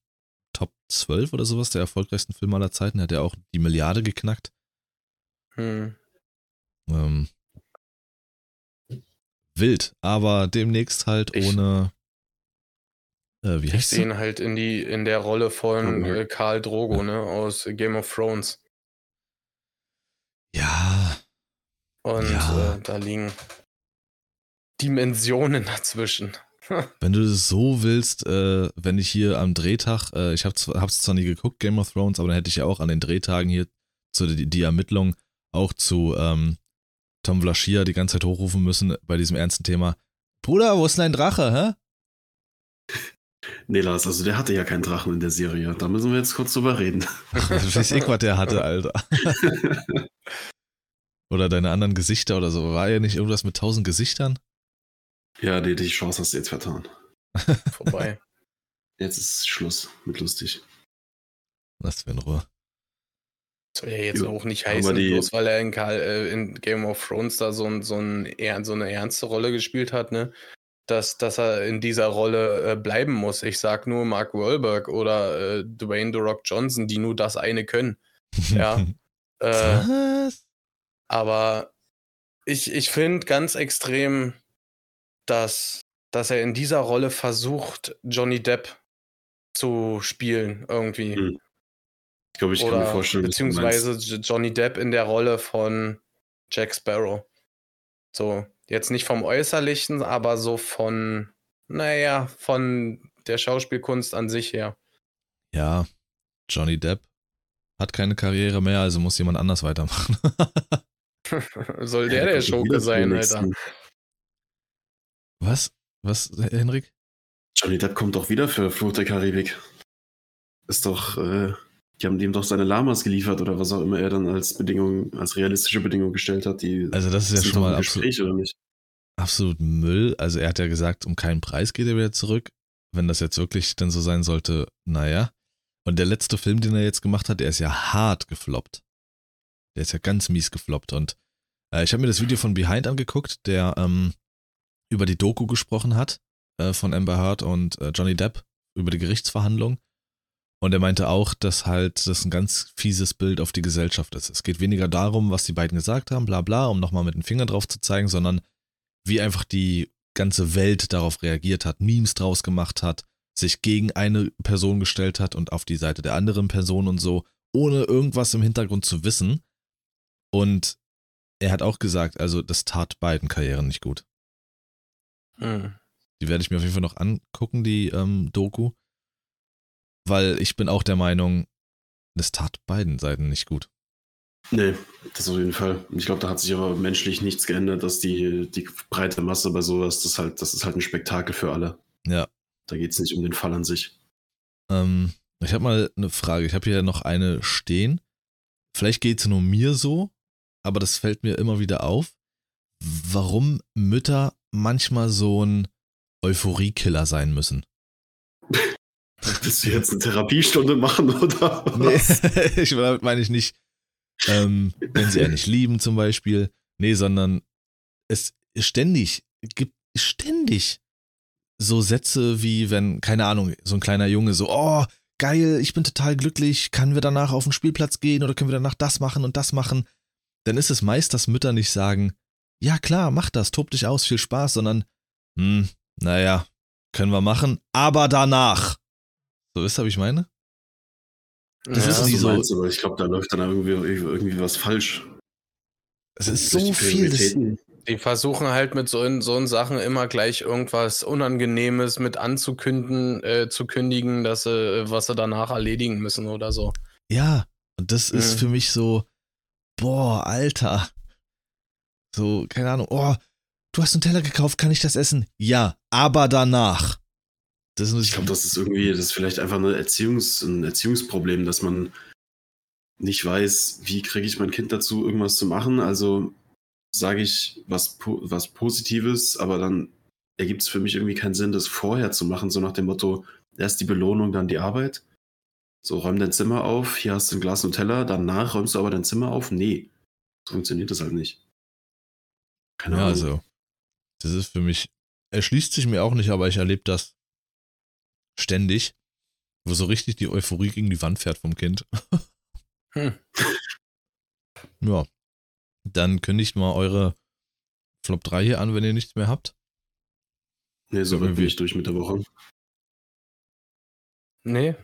D: Top 12 oder sowas der erfolgreichsten Filme aller Zeiten. Hat er auch die Milliarde geknackt.
B: Hm.
D: Ähm, wild, aber demnächst halt
B: Ich-
D: ohne. Äh, wie
B: Ich
D: heißt
B: sehe ihn halt in, die, in der Rolle von äh, Karl Drogo, ne, aus Game of Thrones.
D: Ja,
B: Und
D: Ja.
B: äh, da liegen Dimensionen dazwischen.
D: Wenn du das so willst, äh, wenn ich hier am Drehtag, äh, ich habe hab's zwar nie geguckt, Game of Thrones, aber dann hätte ich ja auch an den Drehtagen hier zu die, die Ermittlung auch zu ähm, Tom Vlaschia die ganze Zeit hochrufen müssen bei diesem ernsten Thema. Bruder, wo ist denn dein Drache, hä?
C: Nee, Lars, also der hatte ja keinen Drachen in der Serie. Da müssen wir jetzt kurz drüber reden.
D: Weiß ich, was der hatte, Alter. Oder deine anderen Gesichter oder so. War ja nicht irgendwas mit tausend Gesichtern?
C: ja, nee, die Chance hast du jetzt vertan.
B: Vorbei.
C: Jetzt ist Schluss mit lustig.
D: Lass mir in Ruhe.
B: Soll ja jetzt auch nicht heißen,
C: die-
B: bloß weil er in, Karl, äh, in Game of Thrones da so, ein, so, ein, so eine ernste Rolle gespielt hat, ne? Dass, dass er in dieser Rolle äh, bleiben muss. Ich sag nur Mark Wahlberg oder äh, Dwayne The Rock Johnson, die nur das eine können. Ja. Äh,
D: Was?
B: aber ich, ich finde ganz extrem, dass, dass er in dieser Rolle versucht, Johnny Depp zu spielen irgendwie.
C: Hm, Ich glaube, ich kann mir
B: Oder
C: vorstellen,
B: beziehungsweise Johnny Depp in der Rolle von Jack Sparrow. So, jetzt nicht vom Äußerlichen, aber so von, naja, von der Schauspielkunst an sich her.
D: Ja, Johnny Depp hat keine Karriere mehr, also muss jemand anders weitermachen.
B: Soll der der
C: kommt
B: Schurke sein, Alter?
D: Was? Was, Henrik?
C: Johnny Depp kommt doch wieder für Fluch der Karibik. Ist doch, äh, die haben dem doch seine Lamas geliefert oder was auch immer er dann als Bedingung, als realistische Bedingung gestellt hat. Die
D: Also das ist ja schon mal
C: im
D: absolut,
C: Gespräch, oder nicht?
D: absolut Müll. Also er hat ja gesagt, um keinen Preis geht er wieder zurück. Wenn das jetzt wirklich dann so sein sollte, naja. Und der letzte Film, den er jetzt gemacht hat, der ist ja hart gefloppt. Der ist ja ganz mies gefloppt. Und äh, ich habe mir das Video von Behind angeguckt, der ähm, über die Doku gesprochen hat, äh, von Amber Heard und äh, Johnny Depp, über die Gerichtsverhandlung. Und er meinte auch, dass halt das ein ganz fieses Bild auf die Gesellschaft ist. Es geht weniger darum, was die beiden gesagt haben, bla bla, um nochmal mit dem Finger drauf zu zeigen, sondern wie einfach die ganze Welt darauf reagiert hat, Memes draus gemacht hat, sich gegen eine Person gestellt hat und auf die Seite der anderen Person und so, ohne irgendwas im Hintergrund zu wissen. Und er hat auch gesagt, also das tat beiden Karrieren nicht gut.
B: Hm.
D: Die werde ich mir auf jeden Fall noch angucken, die ähm, Doku. Weil ich bin auch der Meinung, das tat beiden Seiten nicht gut.
C: Nee, das auf jeden Fall. Ich glaube, da hat sich aber menschlich nichts geändert, dass die, die breite Masse bei sowas, das, halt, das ist halt ein Spektakel für alle.
D: Ja.
C: Da geht es nicht um den Fall an sich.
D: Ähm, ich habe mal eine Frage. Ich habe hier noch eine stehen. Vielleicht geht es nur mir so, aber das fällt mir immer wieder auf. Warum Mütter manchmal so ein Euphoriekiller sein müssen.
C: Willst du jetzt eine Therapiestunde machen, oder?
D: Nee,
C: was?
D: ich damit meine ich nicht ähm, wenn sie einen nicht lieben zum Beispiel. Nee, sondern es ständig, gibt ständig so Sätze wie wenn, keine Ahnung, so ein kleiner Junge so, oh, geil, ich bin total glücklich, können wir danach auf den Spielplatz gehen oder können wir danach das machen und das machen? Dann ist es meist, dass Mütter nicht sagen, ja klar, mach das, tob dich aus, viel Spaß, sondern, hm, naja, können wir machen, aber danach. So, ihr, was ich meine?
C: Das ja, ist nie so. Meinst, aber ich glaube, da läuft dann irgendwie, irgendwie was falsch.
D: Es ist so viel. Das,
B: die versuchen halt mit so, so Sachen immer gleich irgendwas Unangenehmes mit anzukünden, äh, zu kündigen, dass sie, was sie danach erledigen müssen oder so.
D: Ja, und das mhm. ist für mich so, boah, Alter. So, keine Ahnung, oh, du hast einen Teller gekauft, kann ich das essen? Ja, aber danach.
C: Das ich glaube, das ist irgendwie, das ist vielleicht einfach eine Erziehungs-, ein Erziehungsproblem, dass man nicht weiß, wie kriege ich mein Kind dazu, irgendwas zu machen. Also sage ich was, was Positives, aber dann ergibt es für mich irgendwie keinen Sinn, das vorher zu machen, so nach dem Motto, erst die Belohnung, dann die Arbeit. So, räum dein Zimmer auf, hier hast du ein Glas Nutella, danach räumst du aber dein Zimmer auf. Nee, so funktioniert das halt nicht.
D: Keine ja, Ahnung. also, das ist für mich, erschließt sich mir auch nicht, aber ich erlebe das ständig, wo so richtig die Euphorie gegen die Wand fährt vom Kind. hm. Ja, dann kündigt mal eure Flop 3 hier an, wenn ihr nichts mehr habt.
C: Nee, so bin ich durch mit der Woche.
B: Nee.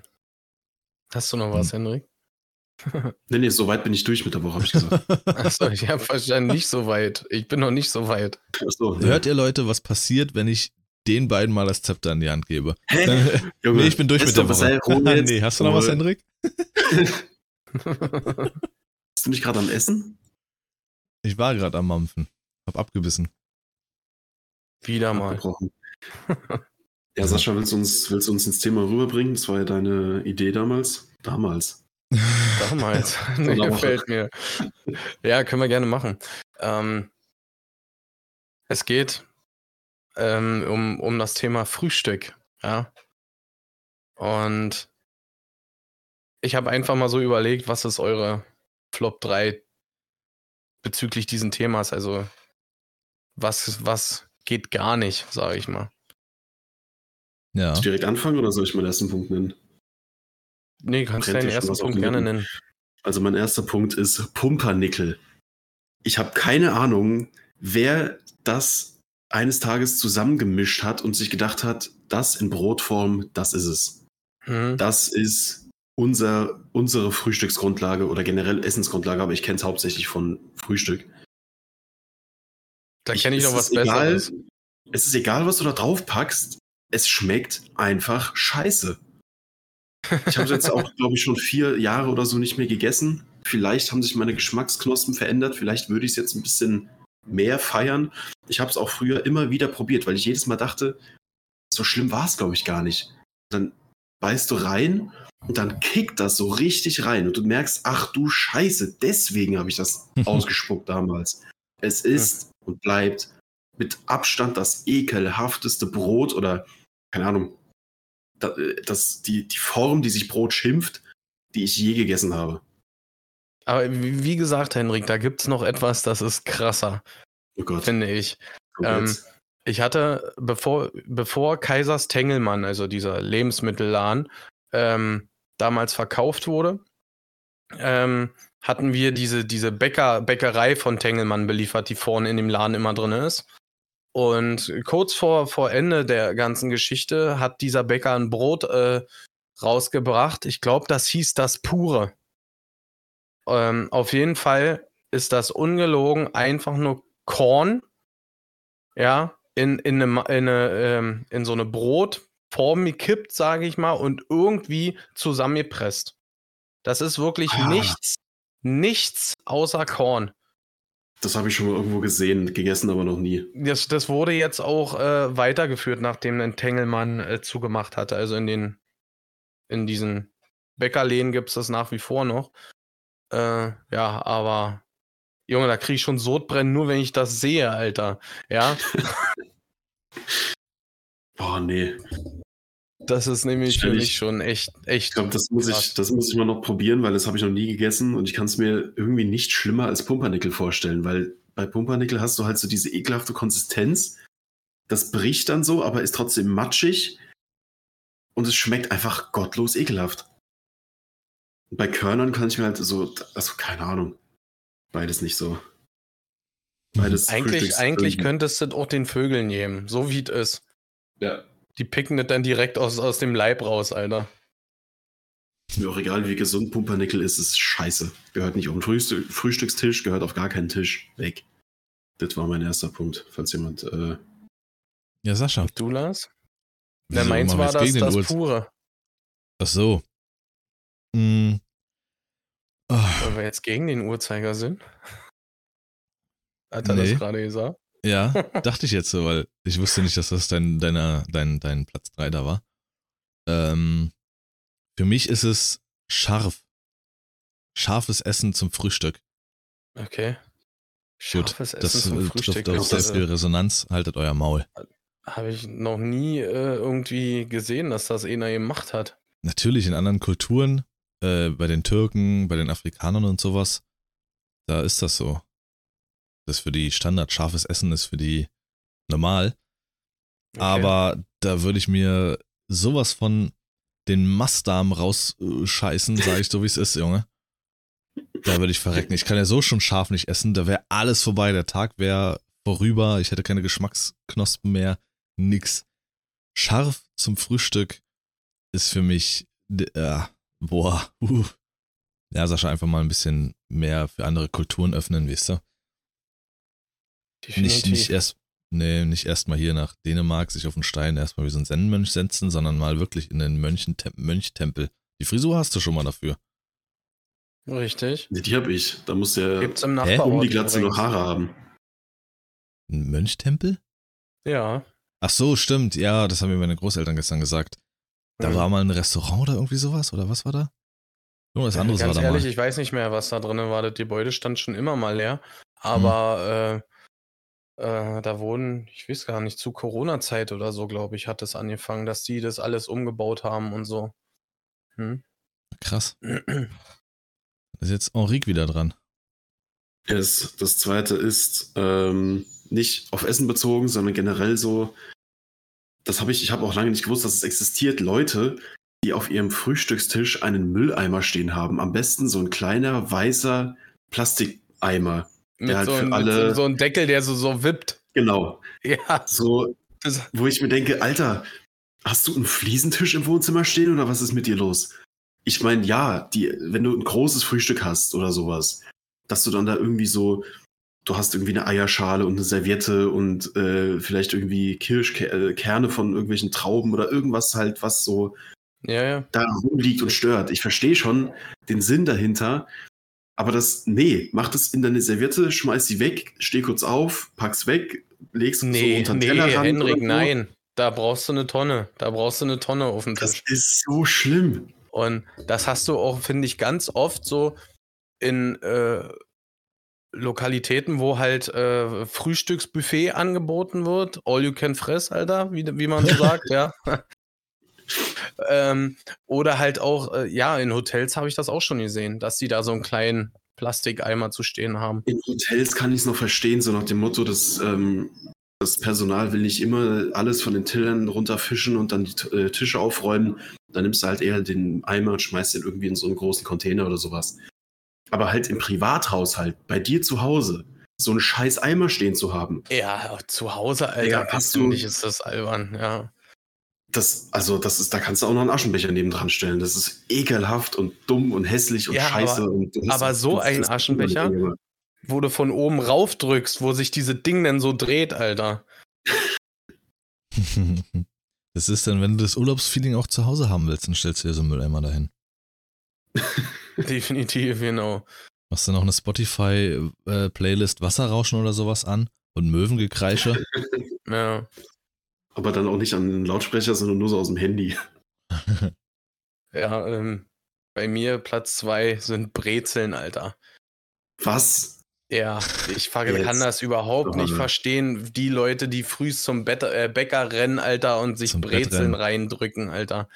B: Hast du noch was, hm. Henrik?
C: nee, nee, so weit bin ich durch mit der Woche, habe ich gesagt.
B: Achso, ich habe wahrscheinlich nicht so weit. Ich bin noch nicht so weit.
D: Achso, nee. Hört ihr Leute, was passiert, wenn ich den beiden mal das Zepter in die Hand gebe? Hä? Junge, nee, ich bin durch mit der Woche. nee, hast du noch was, Henrik?
C: Bist du nicht gerade am Essen?
D: Ich war gerade am Mampfen. Hab abgebissen.
B: Wieder mal.
C: ja, Sascha, willst du, uns, willst du uns ins Thema rüberbringen? Das war ja deine Idee damals. Damals.
B: Damals. nee, gefällt mir. Ja, können wir gerne machen. Ähm, es geht ähm, um, um das Thema Frühstück. Ja. Und ich habe einfach mal so überlegt, was ist eure Flop 3 bezüglich diesen Themas. Also was, was geht gar nicht, sage ich mal.
C: Ja. Soll ich direkt anfangen oder soll ich meinen ersten Punkt nennen?
B: Nee, kannst du deinen ersten Punkt gerne nennen.
C: Also mein erster Punkt ist Pumpernickel. Ich habe keine Ahnung, wer das eines Tages zusammengemischt hat und sich gedacht hat, das in Brotform, das ist es. Hm. Das ist unser, unsere Frühstücksgrundlage oder generell Essensgrundlage, aber ich kenne es hauptsächlich von Frühstück.
B: Da kenne ich noch was Besseres.
C: Es ist egal, was du da drauf packst. Es schmeckt einfach scheiße. Ich habe es jetzt auch, glaube ich, schon vier Jahre oder so nicht mehr gegessen. Vielleicht haben sich meine Geschmacksknospen verändert. Vielleicht würde ich es jetzt ein bisschen mehr feiern. Ich habe es auch früher immer wieder probiert, weil ich jedes Mal dachte, so schlimm war es, glaube ich, gar nicht. Dann beißt du rein und dann kickt das so richtig rein und du merkst, ach du Scheiße, deswegen habe ich das ausgespuckt damals. Es ist und bleibt mit Abstand das ekelhafteste Brot oder, keine Ahnung, das, die, die Form, die sich Brot schimpft, die ich je gegessen habe.
B: Aber wie gesagt, Henrik, da gibt es noch etwas, das ist krasser. Oh Gott. Finde ich. Ähm, ich hatte, bevor, bevor Kaisers Tengelmann, also dieser Lebensmittelladen, ähm, damals verkauft wurde, ähm, hatten wir diese, diese Bäcker, Bäckerei von Tengelmann beliefert, die vorne in dem Laden immer drin ist. Und kurz vor, vor Ende der ganzen Geschichte hat dieser Bäcker ein Brot äh, rausgebracht. Ich glaube, das hieß das Pure. Ähm, auf jeden Fall ist das ungelogen einfach nur Korn, ja, in, in, eine, in, eine, ähm, in so eine Brot, Form gekippt, sage ich mal, und irgendwie zusammengepresst. Das ist wirklich ah. nichts, nichts außer Korn.
C: Das habe ich schon mal irgendwo gesehen, gegessen aber noch nie.
B: Das, das wurde jetzt auch äh, weitergeführt, nachdem ein Tengelmann äh, zugemacht hatte. Also in den, in diesen Bäckerläden gibt es das nach wie vor noch. Äh, ja, aber Junge, da kriege ich schon Sodbrennen, nur wenn ich das sehe, Alter. Ja.
C: Boah, nee.
B: Das ist nämlich für mich schon echt, echt.
C: Ich glaube, das muss
B: krass.
C: ich, das muss ich mal noch probieren, weil das habe ich noch nie gegessen und ich kann es mir irgendwie nicht schlimmer als Pumpernickel vorstellen, weil bei Pumpernickel hast du halt so diese ekelhafte Konsistenz. Das bricht dann so, aber ist trotzdem matschig und es schmeckt einfach gottlos ekelhaft. Bei Körnern kann ich mir halt so, also keine Ahnung, beides nicht so. Beides
B: Eigentlich,
C: Frühstücks-
B: eigentlich könntest du das auch den Vögeln nehmen, so wie es ist.
C: Ja,
B: Die picken das dann direkt aus, aus dem Leib raus, Alter.
C: mir auch egal, wie gesund Pumpernickel ist, ist scheiße. Gehört nicht auf den Frühstück, Frühstückstisch, gehört auf gar keinen Tisch. Weg. Das war mein erster Punkt, falls jemand. Äh,
D: Ja, Sascha.
B: Du, Lars?
D: wieso
B: Der meins war das, das pure.
D: Ach so. Hm. Ah,
B: Weil wir jetzt gegen den Uhrzeigersinn. Hat er
D: Nee.
B: das gerade gesagt?
D: ja, dachte ich jetzt so, weil ich wusste nicht, dass das dein, deiner, dein, dein Platz 3 da war. Ähm, für mich ist es scharf. Scharfes Essen zum Frühstück.
B: Okay.
D: Gut,
B: Scharfes Essen
D: das
B: zum Frühstück.
D: trifft auf sehr
B: Das
D: viel
B: äh,
D: Resonanz. Haltet euer Maul.
B: habe ich noch nie äh, irgendwie gesehen, dass das einer gemacht hat.
D: Natürlich in anderen Kulturen, äh, bei den Türken, bei den Afrikanern und sowas, da ist das so. Das für die Standard scharfes Essen ist für die normal.
B: Okay.
D: Aber da würde ich mir sowas von den Mastdarm rausscheißen, sage ich so wie es ist, Junge. Da würde ich verrecken. Ich kann ja so schon scharf nicht essen. Da wäre alles vorbei. Der Tag wäre vorüber. Ich hätte keine Geschmacksknospen mehr. Nix. Scharf zum Frühstück ist für mich, äh, boah, uh. Ja, Sascha, einfach mal ein bisschen mehr für andere Kulturen öffnen, weißt du? Nicht,
B: Definitiv.
D: nicht erst, nee, nicht erst mal hier nach Dänemark sich auf den Stein erstmal wie so ein Zen-Mönch setzen, sondern mal wirklich in den Mönchtempel. Die Frisur hast du schon mal dafür.
B: Richtig.
C: nee, die habe ich. Da muss der
B: Gibt's im
C: um die Glatze noch. Haare haben.
D: Ein Mönchtempel?
B: Ja.
D: Ach so, stimmt. Ja, das haben mir meine Großeltern gestern gesagt. Da
B: Mhm.
D: war mal ein Restaurant oder irgendwie sowas, oder was war da? Irgendwas anderes
B: Ganz
D: war da
B: ehrlich,
D: mal.
B: ich weiß nicht mehr, was da drin war. Das Gebäude stand schon immer mal leer.
D: Hm.
B: Aber äh, äh, da wurden, ich weiß gar nicht, zu Corona-Zeit oder so, glaube ich, hat es angefangen, dass die das alles umgebaut haben und so. Hm?
D: Krass. Ist jetzt Henrique wieder dran.
C: Yes. Das zweite ist ähm, nicht auf Essen bezogen, sondern generell so. Das habe ich, ich habe auch lange nicht gewusst, dass es existiert. Leute, die auf ihrem Frühstückstisch einen Mülleimer stehen haben. Am besten so ein kleiner weißer Plastikeimer.
B: Mit,
C: halt
B: so,
C: für
B: ein,
C: alle-
B: so, so einem Deckel, der so, so wippt.
C: Genau.
B: Ja.
C: So, wo ich mir denke, Alter, hast du einen Fliesentisch im Wohnzimmer stehen oder was ist mit dir los? Ich meine, ja, die, wenn du ein großes Frühstück hast oder sowas, dass du dann da irgendwie so, du hast irgendwie eine Eierschale und eine Serviette und äh, vielleicht irgendwie Kirschkerne von irgendwelchen Trauben oder irgendwas halt, was so
B: ja, ja.
C: da rumliegt und stört. Ich verstehe schon den Sinn dahinter, aber das, nee, mach das in deine Serviette, schmeiß sie weg, steh kurz auf, pack's weg, legst so
B: Nee,
C: unter den
B: nee,
C: Tellerrand
B: Henrik,
C: oder so.
B: nein. Da brauchst du eine Tonne. Da brauchst du eine Tonne auf dem
C: Das
B: Tisch.
C: ist so schlimm.
B: Und das hast du auch, finde ich, ganz oft so in äh, Lokalitäten, wo halt äh, Frühstücksbuffet angeboten wird. All you can fress, Alter, wie, wie man so sagt, ja. ähm, oder halt auch, äh, ja, in Hotels habe ich das auch schon gesehen, dass die da so einen kleinen Plastikeimer zu stehen haben.
C: In Hotels kann ich es noch verstehen, so nach dem Motto, dass ähm, das Personal will nicht immer alles von den Tillern runterfischen und dann die äh, Tische aufräumen. Dann nimmst du halt eher den Eimer und schmeißt den irgendwie in so einen großen Container oder sowas. Aber halt im Privathaushalt, bei dir zu Hause, so einen scheiß Eimer stehen zu haben,
B: Ja, zu Hause, Alter,
C: Digga, hast du-
B: ich, ist das albern, ja.
C: das, also das ist, da kannst du auch noch einen Aschenbecher nebendran stellen. Das ist ekelhaft und dumm und hässlich und
B: Ja,
C: scheiße.
B: aber-
C: und
B: aber so ein Aschenbecher? Wo du von oben rauf drückst, wo sich diese Ding dann so dreht, Alter.
D: Das ist dann, wenn du das Urlaubsfeeling auch zu Hause haben willst, dann stellst du dir so einen Mülleimer dahin.
B: Definitiv, genau.
D: Machst du noch eine Spotify-Playlist Wasserrauschen oder sowas an und Möwengekreische?
B: Ja.
C: Aber dann auch nicht an den Lautsprecher, sondern nur so aus dem Handy.
B: Ja, ähm, bei mir Platz zwei sind Brezeln, Alter.
C: Was?
B: Ja, ich kann
C: Jetzt.
B: das überhaupt nicht
C: Aber-
B: verstehen, die Leute, die früh zum Bett, äh, Bäcker rennen, Alter, und sich
D: Zum
B: Brezeln reindrücken, Alter.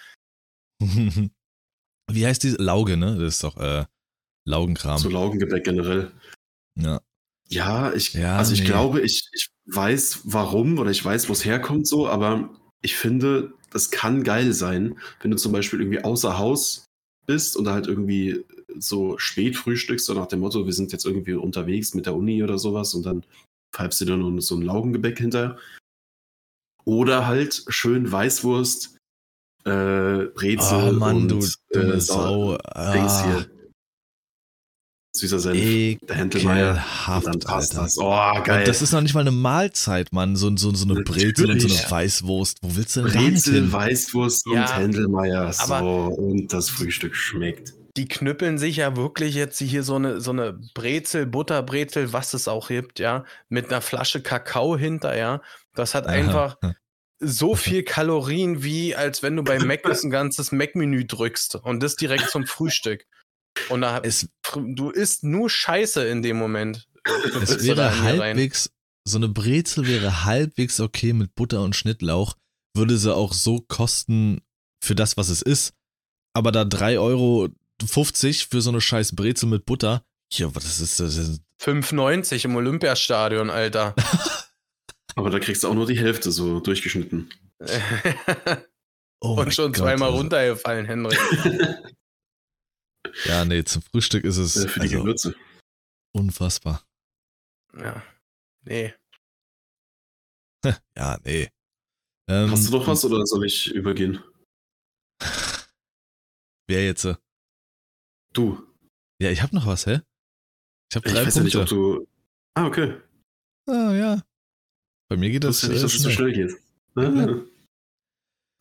D: Wie heißt die? Lauge, ne? Das ist doch äh, Laugenkram.
C: So Laugengebäck generell.
D: ja.
C: Ja, ich,
D: Ja,
C: also ich
D: nee.
C: glaube, ich, ich weiß warum oder ich weiß, wo es herkommt so, aber ich finde, das kann geil sein, wenn du zum Beispiel irgendwie außer Haus bist und halt irgendwie so spät frühstückst, so nach dem Motto, wir sind jetzt irgendwie unterwegs mit der Uni oder sowas und dann pfeifst du dir noch so ein Laugengebäck hinter. Oder halt schön Weißwurst, äh, Brezel
D: Oh Mann,
C: und
D: du
C: äh,
D: Sau.
C: Dings
D: Ah,
C: hier. Süßer Senf. Der Händelmeier.
D: ekelhaft,
C: Und dann passt
D: Alter.
C: das. Oh, geil.
D: Und das ist noch nicht mal eine Mahlzeit, Mann. So, so, so eine Brezel und so eine
C: Natürlich.
D: Weißwurst. Wo willst du denn
C: Brezel,
D: hin?
C: Weißwurst
B: Ja,
C: und Händelmeier. So,
B: aber-
C: und das Frühstück schmeckt.
B: Die knüppeln sich ja wirklich jetzt hier so eine, so eine Brezel, Butterbrezel, was es auch gibt, ja, mit einer Flasche Kakao hinter, ja. Das hat einfach so viel Kalorien, wie als wenn du bei Mac ein ganzes Mac-Menü drückst und das direkt zum Frühstück. Und da,
D: Es,
B: du isst nur Scheiße in dem Moment.
D: es
B: du
D: wäre halbwegs, so eine Brezel wäre halbwegs okay mit Butter und Schnittlauch. Würde sie auch so kosten für das, was es ist. Aber da 3,50 Euro für so eine scheiß Brezel mit Butter. Ja, was ist das? Ist,
B: 5,90 im Olympiastadion, Alter.
C: Aber da kriegst du auch nur die Hälfte so durchgeschnitten.
D: oh
B: und schon
D: Gott,
B: zweimal
D: also.
B: runtergefallen, Henrik.
D: Ja, nee, zum Frühstück ist es
C: Äh, Für die
D: also,
C: Gewürze.
D: unfassbar.
B: Ja. Nee.
D: Ja, nee. Ähm,
C: Hast du noch was oder soll ich übergehen?
D: Wer jetzt? äh?
C: Du.
D: Ja, ich hab noch was, hä? Ich
C: Ich
D: drei
C: weiß ja nicht,
D: Punkte.
C: ob du. Ah, okay.
D: Ah, ja. Bei mir geht das
C: wusste nicht,
D: äh,
C: dass es so
D: schnell.
C: geht. Ah.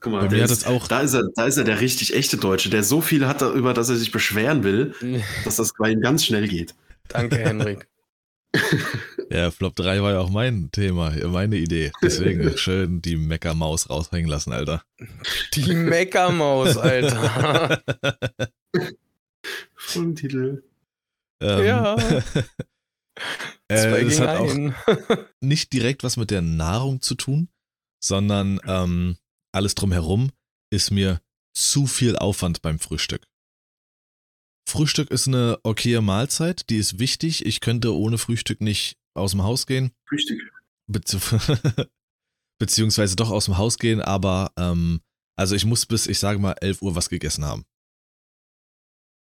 C: Guck mal,
D: Bei
C: der
D: mir hat
C: ist,
D: auch
C: da, ist er, da ist er der richtig echte Deutsche, der so viel hat darüber, dass er sich beschweren will, dass das bei ihm ganz schnell geht.
B: Danke, Henrik.
D: Ja, Flop 3 war ja auch mein Thema, meine Idee. Deswegen schön die Meckermaus raushängen lassen, Alter.
B: Die Meckermaus, Alter.
C: Folgentitel.
D: ähm,
B: Ja.
D: Äh, das hat auch nicht direkt was mit der Nahrung zu tun, sondern ähm, alles drumherum ist mir zu viel Aufwand beim Frühstück. Frühstück ist eine okaye Mahlzeit, die ist wichtig. Ich könnte ohne Frühstück nicht aus dem Haus gehen.
C: Frühstück.
D: Bezieh beziehungsweise doch aus dem Haus gehen, aber ähm, also ich muss bis, ich sage mal, 11 Uhr was gegessen haben.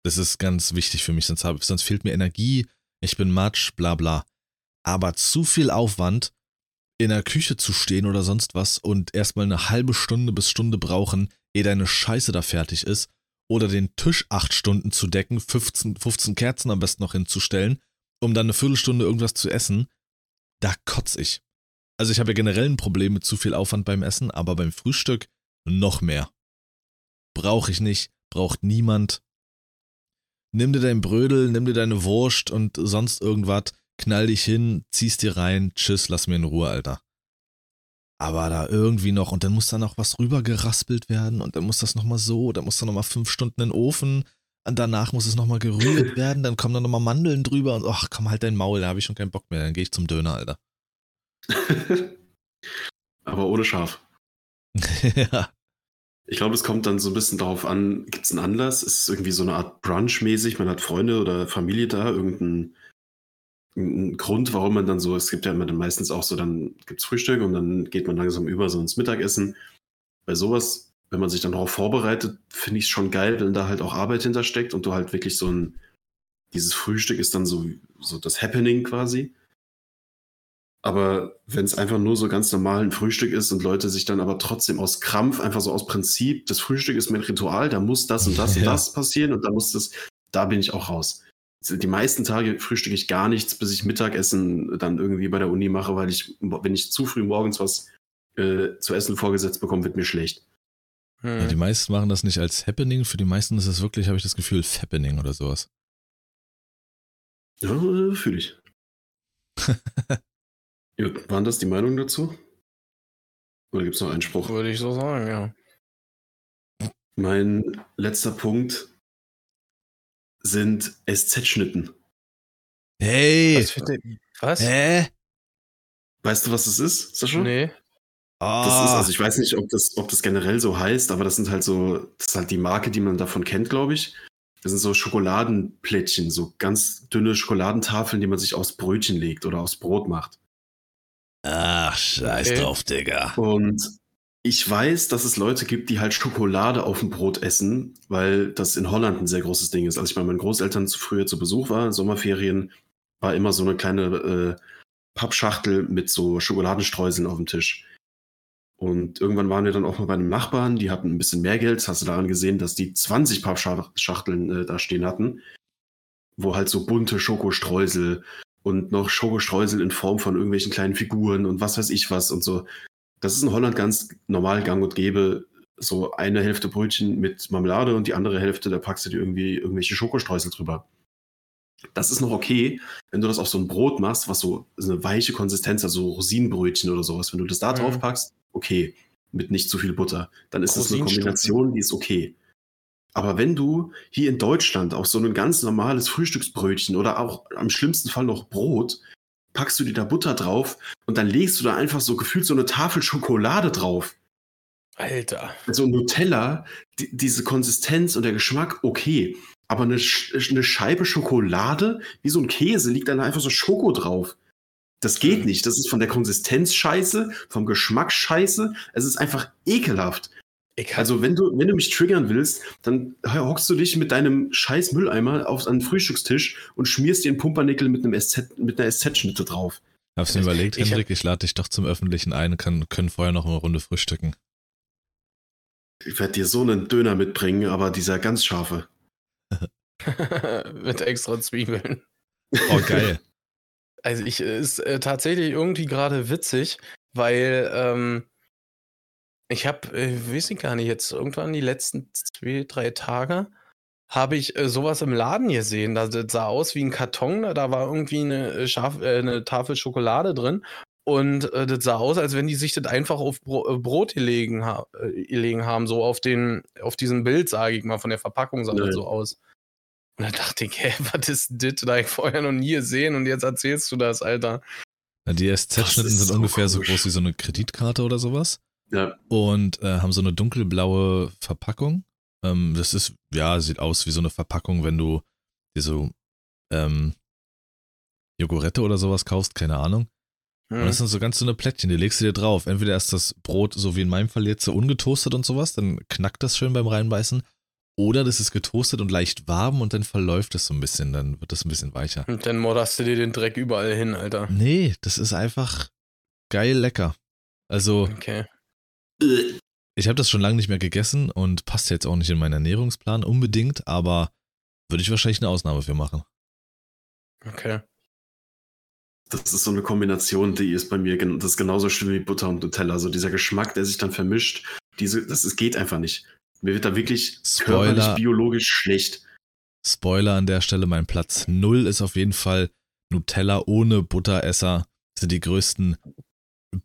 D: Das ist ganz wichtig für mich, sonst, hab, sonst fehlt mir Energie, ich bin matsch, bla bla. Aber zu viel Aufwand, in der Küche zu stehen oder sonst was und erstmal eine halbe Stunde bis Stunde brauchen, ehe deine Scheiße da fertig ist, oder den Tisch acht Stunden zu decken, 15, 15 Kerzen am besten noch hinzustellen, um dann eine Viertelstunde irgendwas zu essen, da kotz ich. Also ich habe ja generell ein Problem mit zu viel Aufwand beim Essen, aber beim Frühstück noch mehr. Brauche ich nicht, braucht niemand. Nimm dir dein Brödel, nimm dir deine Wurst und sonst irgendwas, knall dich hin, ziehst dir rein, tschüss, lass mir in Ruhe, Alter. Aber da irgendwie noch, und dann muss da noch was rüber geraspelt werden, und dann muss das nochmal so, dann muss da nochmal fünf Stunden in den Ofen, und danach muss es nochmal gerührt werden, dann kommen da nochmal Mandeln drüber, und ach komm, halt dein Maul, da habe ich schon keinen Bock mehr, dann gehe ich zum Döner, Alter.
C: Aber ohne Schaf.
D: ja.
C: Ich glaube, es kommt dann so ein bisschen darauf an, gibt es einen Anlass? Ist es irgendwie so eine Art Brunch-mäßig? Man hat Freunde oder Familie da, irgendeinen irgendein Grund, warum man dann so, es gibt ja immer dann meistens auch so, dann gibt es Frühstück und dann geht man langsam über so ins Mittagessen. Bei sowas, wenn man sich dann darauf vorbereitet, finde ich es schon geil, wenn da halt auch Arbeit hintersteckt und du halt wirklich so ein, dieses Frühstück ist dann so, so das Happening quasi. Aber wenn es einfach nur so ganz normal ein Frühstück ist und Leute sich dann aber trotzdem aus Krampf, einfach so aus Prinzip, das Frühstück ist mein Ritual, da muss das und das und
D: Ja.
C: das passieren und da muss das, da bin ich auch raus. Die meisten Tage frühstücke ich gar nichts, bis ich Mittagessen dann irgendwie bei der Uni mache, weil ich, wenn ich zu früh morgens was äh, zu essen vorgesetzt bekomme, wird mir schlecht.
D: Ja, die meisten machen das nicht als Happening, für die meisten ist es wirklich, habe ich das Gefühl, Fappening oder sowas.
C: Ja, fühle ich. ja, waren das die Meinungen dazu? Oder gibt es noch einen Spruch?
B: Würde ich so sagen, ja.
C: Mein letzter Punkt sind SZ-Schnitten.
D: Hey!
B: Was? Für den, was?
D: Hä?
C: Weißt du, was das ist, Sascha?
B: Nee.
D: Ah,
C: Das ist, also ich weiß nicht, ob das, ob das generell so heißt, aber das sind halt so, das ist halt die Marke, die man davon kennt, glaube ich. Das sind so Schokoladenplättchen, so ganz dünne Schokoladentafeln, die man sich aufs Brötchen legt oder aufs Brot macht.
D: Ach, scheiß
B: Okay.
D: drauf, Digga.
C: Und ich weiß, dass es Leute gibt, die halt Schokolade auf dem Brot essen, weil das in Holland ein sehr großes Ding ist. Als ich bei meinen Großeltern zu früher zu Besuch war, Sommerferien, war immer so eine kleine äh, Pappschachtel mit so Schokoladenstreuseln auf dem Tisch. Und irgendwann waren wir dann auch mal bei einem Nachbarn, die hatten ein bisschen mehr Geld. Das hast du daran gesehen, dass die 20 Pappschachteln äh, da stehen hatten, wo halt so bunte Schokostreusel und noch Schokostreusel in Form von irgendwelchen kleinen Figuren und was weiß ich was und so. Das ist in Holland ganz normal gang und gäbe. So eine Hälfte Brötchen mit Marmelade und die andere Hälfte, da packst du dir irgendwie irgendwelche Schokostreusel drüber. Das ist noch okay, wenn du das auf so ein Brot machst, was so so eine weiche Konsistenz hat, so Rosinenbrötchen oder sowas. Wenn du das da
B: Mhm.
C: drauf packst, okay, mit nicht zu viel Butter, dann ist das eine. Kombination, die ist okay. Aber wenn du hier in Deutschland auf so ein ganz normales Frühstücksbrötchen oder auch am schlimmsten Fall noch Brot, packst du dir da Butter drauf und dann legst du da einfach so gefühlt so eine Tafel Schokolade drauf.
B: Alter.
C: Also Nutella, die, diese Konsistenz und der Geschmack, okay. Aber eine, eine Scheibe Schokolade, wie so ein Käse, liegt dann einfach so Schoko drauf. Das geht
B: Mhm.
C: nicht. Das ist von der Konsistenz scheiße, vom Geschmack scheiße. Es ist einfach ekelhaft.
B: Ich hab,
C: Also wenn du, wenn du mich triggern willst, dann hockst du dich mit deinem scheiß Mülleimer auf einen Frühstückstisch und schmierst dir einen Pumpernickel mit, einem SZ, mit einer SZ-Schnitte drauf.
D: Hab's mir überlegt,
B: Ich hab-
D: Hendrik, ich lade dich doch zum Öffentlichen ein, kann, können vorher noch eine Runde frühstücken.
C: Ich werde dir so einen Döner mitbringen, aber dieser ganz scharfe.
B: mit extra Zwiebeln.
D: Oh, geil.
B: Also ich ist äh, tatsächlich irgendwie gerade witzig, weil ähm, ich habe, äh, weiß ich gar nicht, jetzt irgendwann die letzten zwei, drei Tage habe ich äh, sowas im Laden gesehen. Das, das sah aus wie ein Karton, da- da war irgendwie eine, äh, Schaf, äh, eine Tafel Schokolade drin. Und äh, das sah aus, als wenn die sich das einfach auf Bro äh, Brot gelegen, ha äh, gelegen haben, so auf den, auf diesem Bild, sage ich mal, von der Verpackung sah das so aus. Und da dachte ich, hä, was ist das? Da hab ich vorher noch nie gesehen und jetzt erzählst du das, Alter.
D: Na, Die SZ-Schnitten sind
C: so
D: ungefähr so
C: komisch.
D: groß wie so eine Kreditkarte oder sowas
C: Ja,
D: und äh, haben so eine dunkelblaue Verpackung. Ähm, das ist, ja, sieht aus wie so eine Verpackung, wenn du dir so ähm, Jogurette oder sowas kaufst, keine Ahnung. Und
B: Hm.
D: das sind so ganz dünne Plättchen, die legst du dir drauf. Entweder ist das Brot, so wie in meinem Fall jetzt, so ungetoastet und sowas, dann knackt das schön beim Reinbeißen. Oder das ist getoastet und leicht warm und dann verläuft es so ein bisschen, dann wird das ein bisschen weicher.
B: Und dann modderst du dir den Dreck überall hin, Alter.
D: Nee, das ist einfach geil lecker. Also,
B: Okay.
D: Ich habe das schon lange nicht mehr gegessen und passt jetzt auch nicht in meinen Ernährungsplan unbedingt, aber würde ich wahrscheinlich eine Ausnahme für machen.
B: Okay.
C: das ist so eine Kombination, die ist bei mir, gen- das ist genauso schlimm wie Butter und Nutella. Also dieser Geschmack, der sich dann vermischt, diese, das ist, geht einfach nicht. Mir wird da wirklich
D: Spoiler.
C: körperlich, biologisch schlecht.
D: Spoiler an der Stelle, mein Platz 0 ist auf jeden Fall Nutella ohne Butteresser. Das sind die größten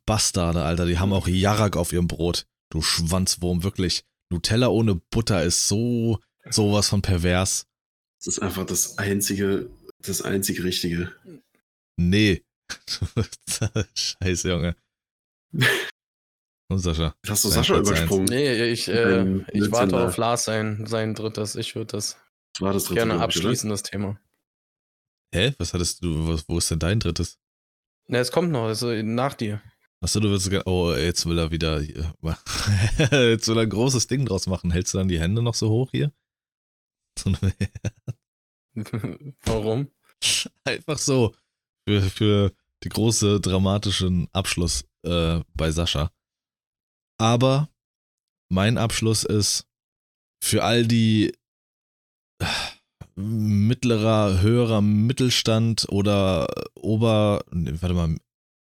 D: Bastarde, Alter. Die haben auch Jarak auf ihrem Brot. Du Schwanzwurm, wirklich. Nutella ohne Butter ist so sowas von pervers.
C: Das ist einfach das einzige, das einzige Richtige.
D: Nee. Scheiße, Junge. Und Sascha.
C: Hast du Sascha
D: Platz
C: übersprungen?
B: Nee, ich, äh,
C: Ähm,
B: ich warte auf Lars sein, sein drittes. Ich würde das
C: Das war das dritte,
B: gerne
C: oder?
B: abschließen, das Thema.
D: Hä? Was hattest du, was, wo ist denn dein drittes?
B: Ne, es kommt noch, ist nach dir.
D: Achso, du willst oh, jetzt will er wieder, jetzt will er ein großes Ding draus machen. Hältst du dann die Hände noch so hoch hier?
B: Warum?
D: Einfach so. Für, für die große dramatischen Abschluss äh, bei Sascha. Aber mein Abschluss ist für all die äh, mittlerer, höherer Mittelstand oder Ober, nee, warte mal,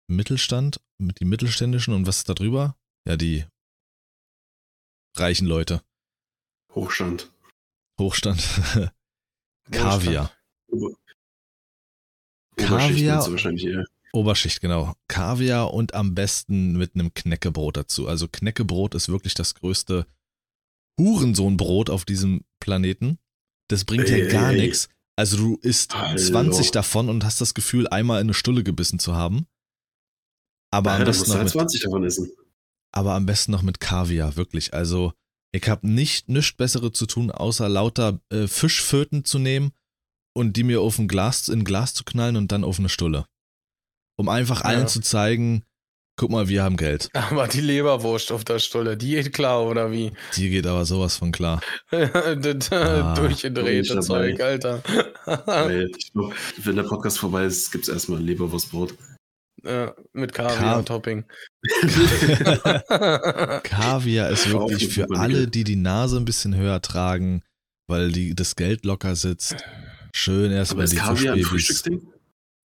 D: Mittelstand, mit die mittelständischen und was ist da drüber? Ja, die reichen Leute.
C: Hochstand.
D: Hochstand. Kaviar.
C: Ober
D: Kaviar-
C: Oberschicht.
D: Oberschicht, genau. Kaviar und am besten mit einem Knäckebrot dazu. Also Knäckebrot ist wirklich das größte Hurensohnbrot auf diesem Planeten. Das bringt ja gar nichts. Also du isst
C: Hallo.
D: 20 davon und hast das Gefühl, einmal in eine Stulle gebissen zu haben. Aber,
C: Ja,
D: am, besten noch
C: halt
D: mit,
C: 20 davon essen.
D: aber am besten noch mit Kaviar, wirklich. Also ich habe nicht nichts Bessere zu tun, außer lauter äh, Fischpföten zu nehmen und die mir auf ein Glas, in ein Glas zu knallen und dann auf eine Stulle. Um einfach allen
B: Ja.
D: zu zeigen, guck mal, wir haben Geld.
B: Aber die Leberwurst auf der Stulle, die geht klar, oder wie?
D: Die geht aber sowas von klar.
B: das
D: Ah,
B: durchgedrehte Zeug. Alter.
C: Ich glaube, wenn der Podcast vorbei ist, gibt es erstmal Leberwurstbrot.
B: Ja, mit
D: Ka-
B: Kaviar-Topping.
D: Kaviar ist wirklich für alle, die die Nase ein bisschen höher tragen, weil die, das Geld locker sitzt. Schön erstmal
C: ist
D: die
C: Kaviar ein. Frühstücksding?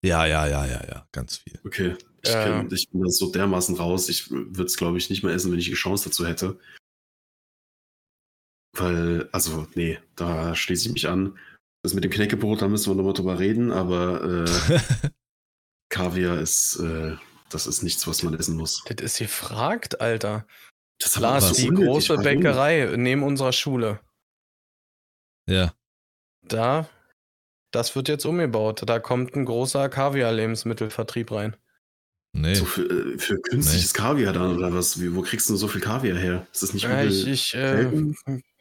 D: Ja, ja, ja, ja, ja, ganz viel.
C: Okay. Ich,
B: Ja.
C: kenn, ich bin da so dermaßen raus. Ich würde es, glaube ich, nicht mehr essen, wenn ich die Chance dazu hätte. Weil, also, nee, da schließe ich mich an. Das mit dem Knäckebrot, da müssen wir nochmal drüber reden, aber äh, Kaviar ist, äh, das ist nichts, was man essen muss.
B: das ist gefragt, Alter.
C: Das
B: Lars,
C: so
B: die
C: unnötig.
B: große
C: Warum?
B: Bäckerei neben unserer Schule.
D: ja,
B: Da, das wird jetzt umgebaut. Da kommt ein großer Kaviar-Lebensmittelvertrieb rein.
D: nee.
C: So für, äh, für künstliches Kaviar dann oder was? Wie, wo kriegst du so viel Kaviar her? Ist das nicht
B: Ja, ich ich äh,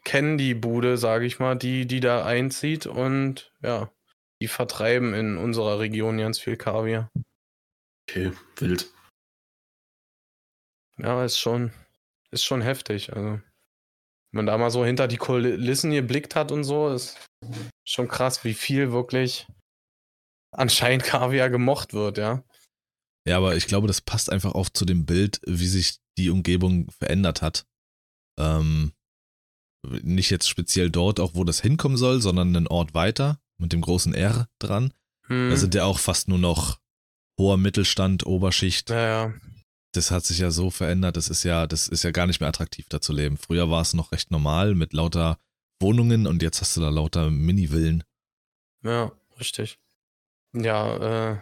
B: kenne die Bude, sage ich mal, die, die da einzieht und ja, die vertreiben in unserer Region ganz viel Kaviar.
C: Okay, wild.
B: Ja, ist schon, ist schon heftig. Also, wenn man da mal so hinter die Kulissen geblickt hat und so, ist schon krass, wie viel wirklich anscheinend Kaviar gemocht wird, ja.
D: Ja, aber ich glaube, das passt einfach auch zu dem Bild, wie sich die Umgebung verändert hat. Ähm, nicht jetzt speziell dort, auch wo das hinkommen soll, sondern einen Ort weiter mit dem großen R dran.
B: Hm.
D: Da sind ja auch fast nur noch hoher Mittelstand, Oberschicht.
B: ja, ja.
D: Das hat sich ja so verändert, das ist ja, das ist ja gar nicht mehr attraktiv da zu leben. Früher war es noch recht normal mit lauter Wohnungen und jetzt hast du da lauter Mini-Villen.
B: Ja, richtig. Ja, äh,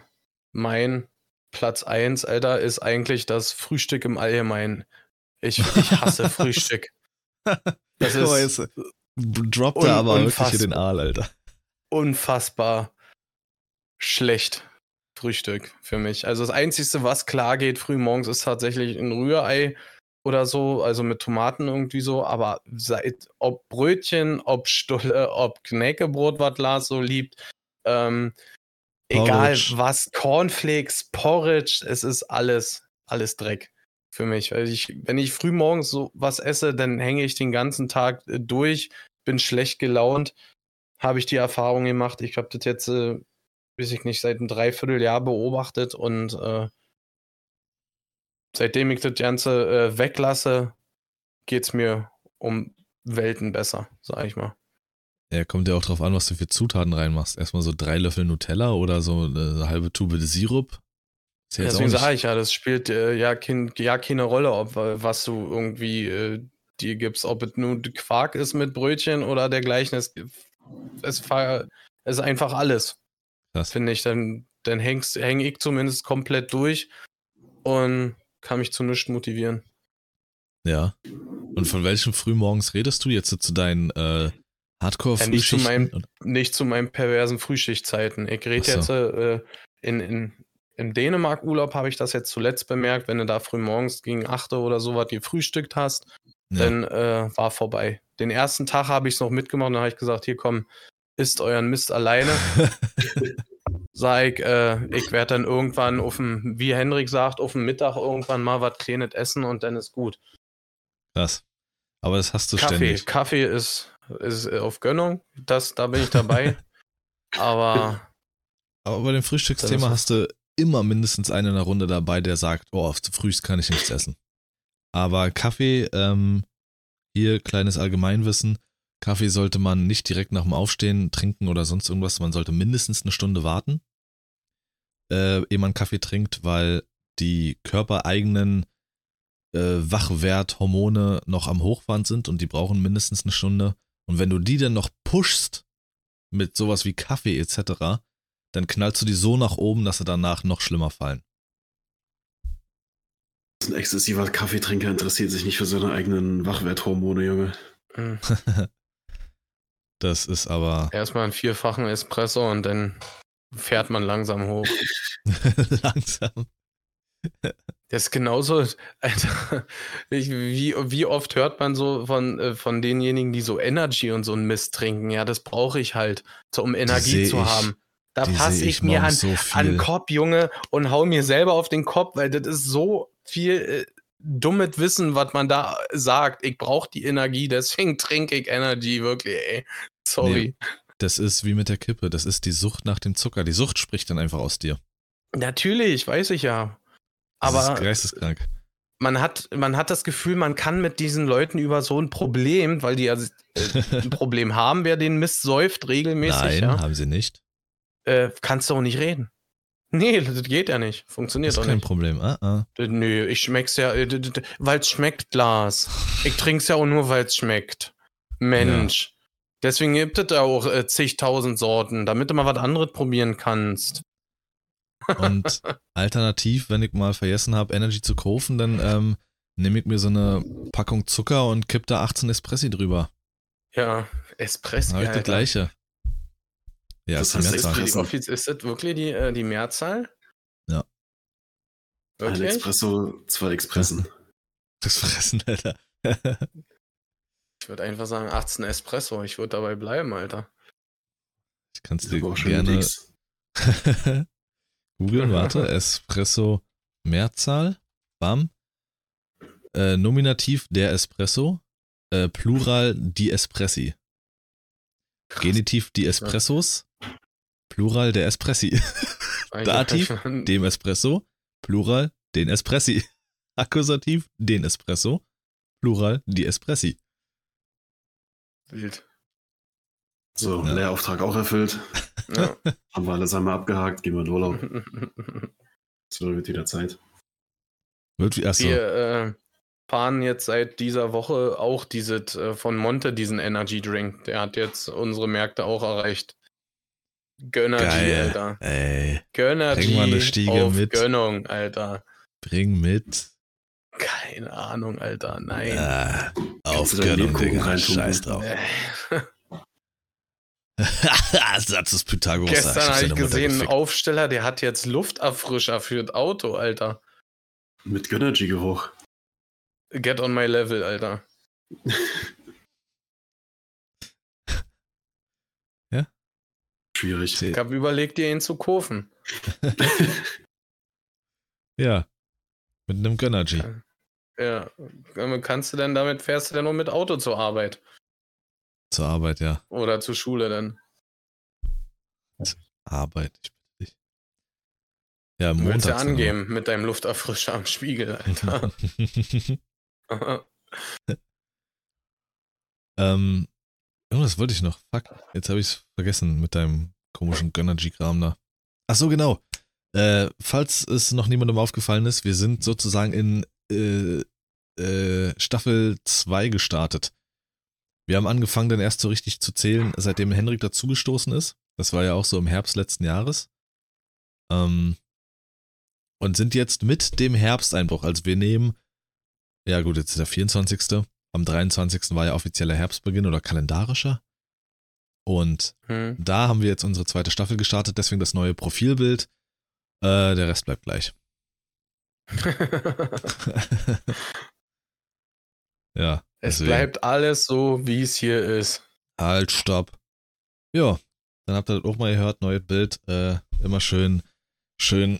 B: mein Platz 1, Alter, ist eigentlich das Frühstück im Allgemeinen. Ich, ich hasse Frühstück. Das ist
D: jetzt droppt er aber wirklich hier den Aal, Alter.
B: Unfassbar schlecht. Frühstück für mich. Also das Einzige, was klar geht früh morgens, ist tatsächlich ein Rührei oder so, also mit Tomaten irgendwie so, aber seit, ob Brötchen, ob Stulle, ob Knäckebrot, was Lars so liebt, ähm, egal was, Cornflakes, Porridge, es ist alles, alles Dreck für mich. Weil ich, wenn ich früh morgens so was esse, dann hänge ich den ganzen Tag äh, durch, bin schlecht gelaunt, habe ich die Erfahrung gemacht. Ich habe das jetzt, äh, weiß ich nicht, seit einem Dreivierteljahr beobachtet und äh, seitdem ich das Ganze äh, weglasse, geht es mir um Welten besser, sag ich mal.
D: Ja, kommt ja auch drauf an, was du für Zutaten reinmachst. Erstmal so drei Löffel Nutella oder so eine halbe Tube Sirup. Ja
B: Deswegen sage ich ja, das spielt äh, ja, kein, ja keine Rolle, ob äh, was du irgendwie äh, dir gibst, ob es nur Quark ist mit Brötchen oder dergleichen. Es, es, ver- es ist einfach alles,
D: Krass.
B: finde ich. Dann, dann hängst, häng ich zumindest komplett durch und kann mich zu nichts motivieren.
D: Ja. Und von welchem Frühmorgens redest du jetzt zu deinen äh, hardcore
B: Ja, nicht Nicht zu meinen perversen Frühschichtzeiten. Ich rede
D: so.
B: jetzt äh, in, in, im Dänemark-Urlaub habe ich das jetzt zuletzt bemerkt, wenn du da früh morgens gegen 8 Uhr oder so was gefrühstückt hast,
D: Ja.
B: dann äh, war vorbei. Den ersten Tag habe ich es noch mitgemacht und dann habe ich gesagt, hier komm, isst euren Mist alleine. Sag ich, äh, ich werde dann irgendwann auf dem, wie Henrik sagt, auf dem Mittag irgendwann mal was Kleines essen und dann ist gut.
D: Krass. Aber das hast du
B: Kaffee,
D: ständig.
B: Kaffee ist, ist äh, auf Gönnung, das, da bin ich dabei. Aber
D: Aber bei dem Frühstücksthema hast du immer mindestens einen in der Runde dabei, der sagt, oh, zu frühst kann ich nichts essen. Aber Kaffee, ähm, hier kleines Allgemeinwissen, Kaffee sollte man nicht direkt nach dem Aufstehen trinken oder sonst irgendwas, man sollte mindestens eine Stunde warten, äh, ehe man Kaffee trinkt, weil die körpereigenen äh, Wachwerthormone noch am Hochfahren sind und die brauchen mindestens eine Stunde. Und wenn du die dann noch pushst mit sowas wie Kaffee etc., dann knallst du die so nach oben, dass sie danach noch schlimmer fallen.
C: Ein exzessiver Kaffeetrinker interessiert sich nicht für seine eigenen Wachwerthormone, Junge.
B: mh,
D: Das ist aber
B: Erstmal einen vierfachen Espresso und dann fährt man langsam hoch.
D: langsam.
B: Das ist genauso, Alter, ich, wie, wie oft hört man so von, äh, von denjenigen, die so Energy und so ein Mist trinken? Ja, das brauche ich halt, so, um Energie zu
D: ich-
B: haben. Da passe ich,
D: ich
B: mir an,
D: so
B: an. Kopf, Junge, und hau mir selber auf den Kopf, weil das ist so viel äh, dummes Wissen, was man da sagt. Ich brauche die Energie, deswegen trinke ich Energy, wirklich, ey. Sorry.
D: Das ist wie mit der Kippe. Das ist die Sucht nach dem Zucker. Die Sucht spricht dann einfach aus dir.
B: Natürlich, weiß ich ja.
D: Das
B: Aber
D: ist geisteskrank.
B: man hat, man hat das Gefühl, man kann mit diesen Leuten über so ein Problem, weil die ja äh, ein Problem haben, wer den Mist säuft, regelmäßig,
D: Nein,
B: ja,
D: haben sie nicht.
B: äh, kannst du auch nicht reden. Nee, das geht ja nicht. Funktioniert
D: Das ist
B: auch
D: kein
B: nicht.
D: Problem. Ah, ah.
B: D- Nö, ich schmeck's ja, weil es schmeckt, Glas. Ich trink's ja auch nur, weil es schmeckt. Mensch. Deswegen gibt es da auch äh, zigtausend Sorten, damit du mal was anderes probieren kannst.
D: Und alternativ, wenn ich mal vergessen habe, Energy zu kaufen, dann ähm, nehme ich mir so eine Packung Zucker und kipp da 18 Espressi drüber.
B: Ja, Espresso.
D: Dann habe ich das gleiche. Ja,
C: Das
D: ist die Mehrzahl.
B: Die Offiz- Ist das wirklich die, äh, die Mehrzahl?
D: Ja.
C: Ein
B: Wirklich?
C: Espresso, zwei Expressen.
D: Das Fressen, Alter.
B: Ich würde einfach sagen 18 Espresso. Ich würde dabei bleiben, Alter.
D: Ich kann es dir gerne googeln, warte. Espresso Mehrzahl. Bam. Äh, Nominativ der Espresso. Äh, Plural die Espressi. Genitiv die Espressos. Plural der Espressi. Dativ, dem Espresso. Plural den Espressi. Akkusativ den Espresso. Plural die Espressi.
B: Wild.
C: So,
D: Ja.
C: Lehrauftrag auch erfüllt.
B: Ja.
C: Haben wir alles einmal abgehakt, gehen wir in Urlaub. So wird wieder Zeit.
D: Wird wie, achso.
B: Wir äh, fahren jetzt seit dieser Woche auch dieses äh, von Monte, diesen Energy Drink. Der hat jetzt unsere Märkte auch erreicht. Gönnergy,
D: Geil.
B: Alter.
D: Ey,
B: Gönnergy
D: Bring mal eine Stiege
B: auf
D: mit.
B: Gönnung, Alter.
D: bring mit.
B: Keine Ahnung, Alter. Nein.
D: Ah, auf Gönnung, Digga. Scheiß drauf.
B: Äh,
D: Satz des Pythagoras.
B: Gestern habe ich gesehen, einen. Aufsteller, der hat jetzt Lufterfrischer für das Auto, Alter.
C: Mit Gönnergy-Geruch.
B: Get on my level, Alter.
C: Schwierig.
B: Ich habe überlegt, dir ihn zu kaufen.
D: Ja. Mit einem Gönnergy.
B: Ja. Ähm, Kannst du denn damit, fährst du denn nur mit Auto zur Arbeit?
D: Zur Arbeit, ja.
B: Oder zur Schule dann?
D: Arbeit, ich bitte dich. Ja,
B: Du willst ja angeben mit deinem Lufterfrischer am Spiegel, Alter.
D: ähm, irgendwas wollte ich noch. Fuck, jetzt habe ich es vergessen mit deinem komischen Gönnergy-Kram da. Ach so, genau. Äh, falls es noch niemandem aufgefallen ist, wir sind sozusagen in äh, äh, Staffel 2 gestartet. Wir haben angefangen, dann erst so richtig zu zählen, seitdem Henrik dazugestoßen ist. Das war ja auch so im Herbst letzten Jahres. Ähm, und sind jetzt mit dem Herbsteinbruch. Also wir nehmen, ja gut, jetzt ist der 24. Am 23. war ja offizieller Herbstbeginn oder kalendarischer. Und
B: Hm.
D: da haben wir jetzt unsere zweite Staffel gestartet, deswegen das neue Profilbild. Äh, der Rest bleibt gleich. ja.
B: es
D: deswegen.
B: bleibt alles so, wie es hier ist.
D: Halt, stopp. Ja, dann habt ihr das auch mal gehört, neues Bild. Äh, immer schön, schön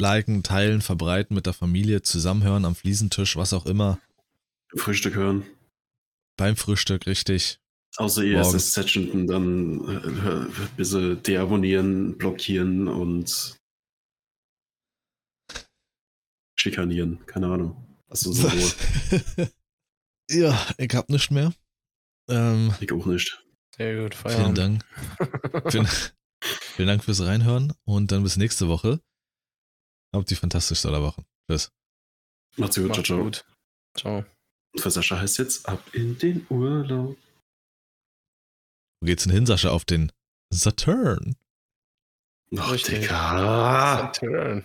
D: liken, teilen, verbreiten mit der Familie, zusammenhören am Fliesentisch, was auch immer.
C: Frühstück hören.
D: Beim Frühstück, richtig.
C: Außer ihr
D: Morgens.
C: ist Session, dann äh, bitte deabonnieren, blockieren und schikanieren. Keine Ahnung. Also so
D: ja, ich hab nichts mehr. Ähm,
C: Ich auch nicht.
B: Sehr gut,
D: vielen
B: Feierabend.
D: Dank. vielen, vielen Dank fürs Reinhören und dann bis nächste Woche. Habt die fantastischste aller Wochen. Tschüss.
C: Macht's gut. Ciao,
B: Macht's
C: ciao.
B: gut. Ciao.
C: Und für Sascha heißt jetzt ab in den Urlaub.
D: Wo geht's denn hin, Sascha? Auf den Saturn.
C: Ach,
B: Richtig.
C: Digga.
B: Saturn.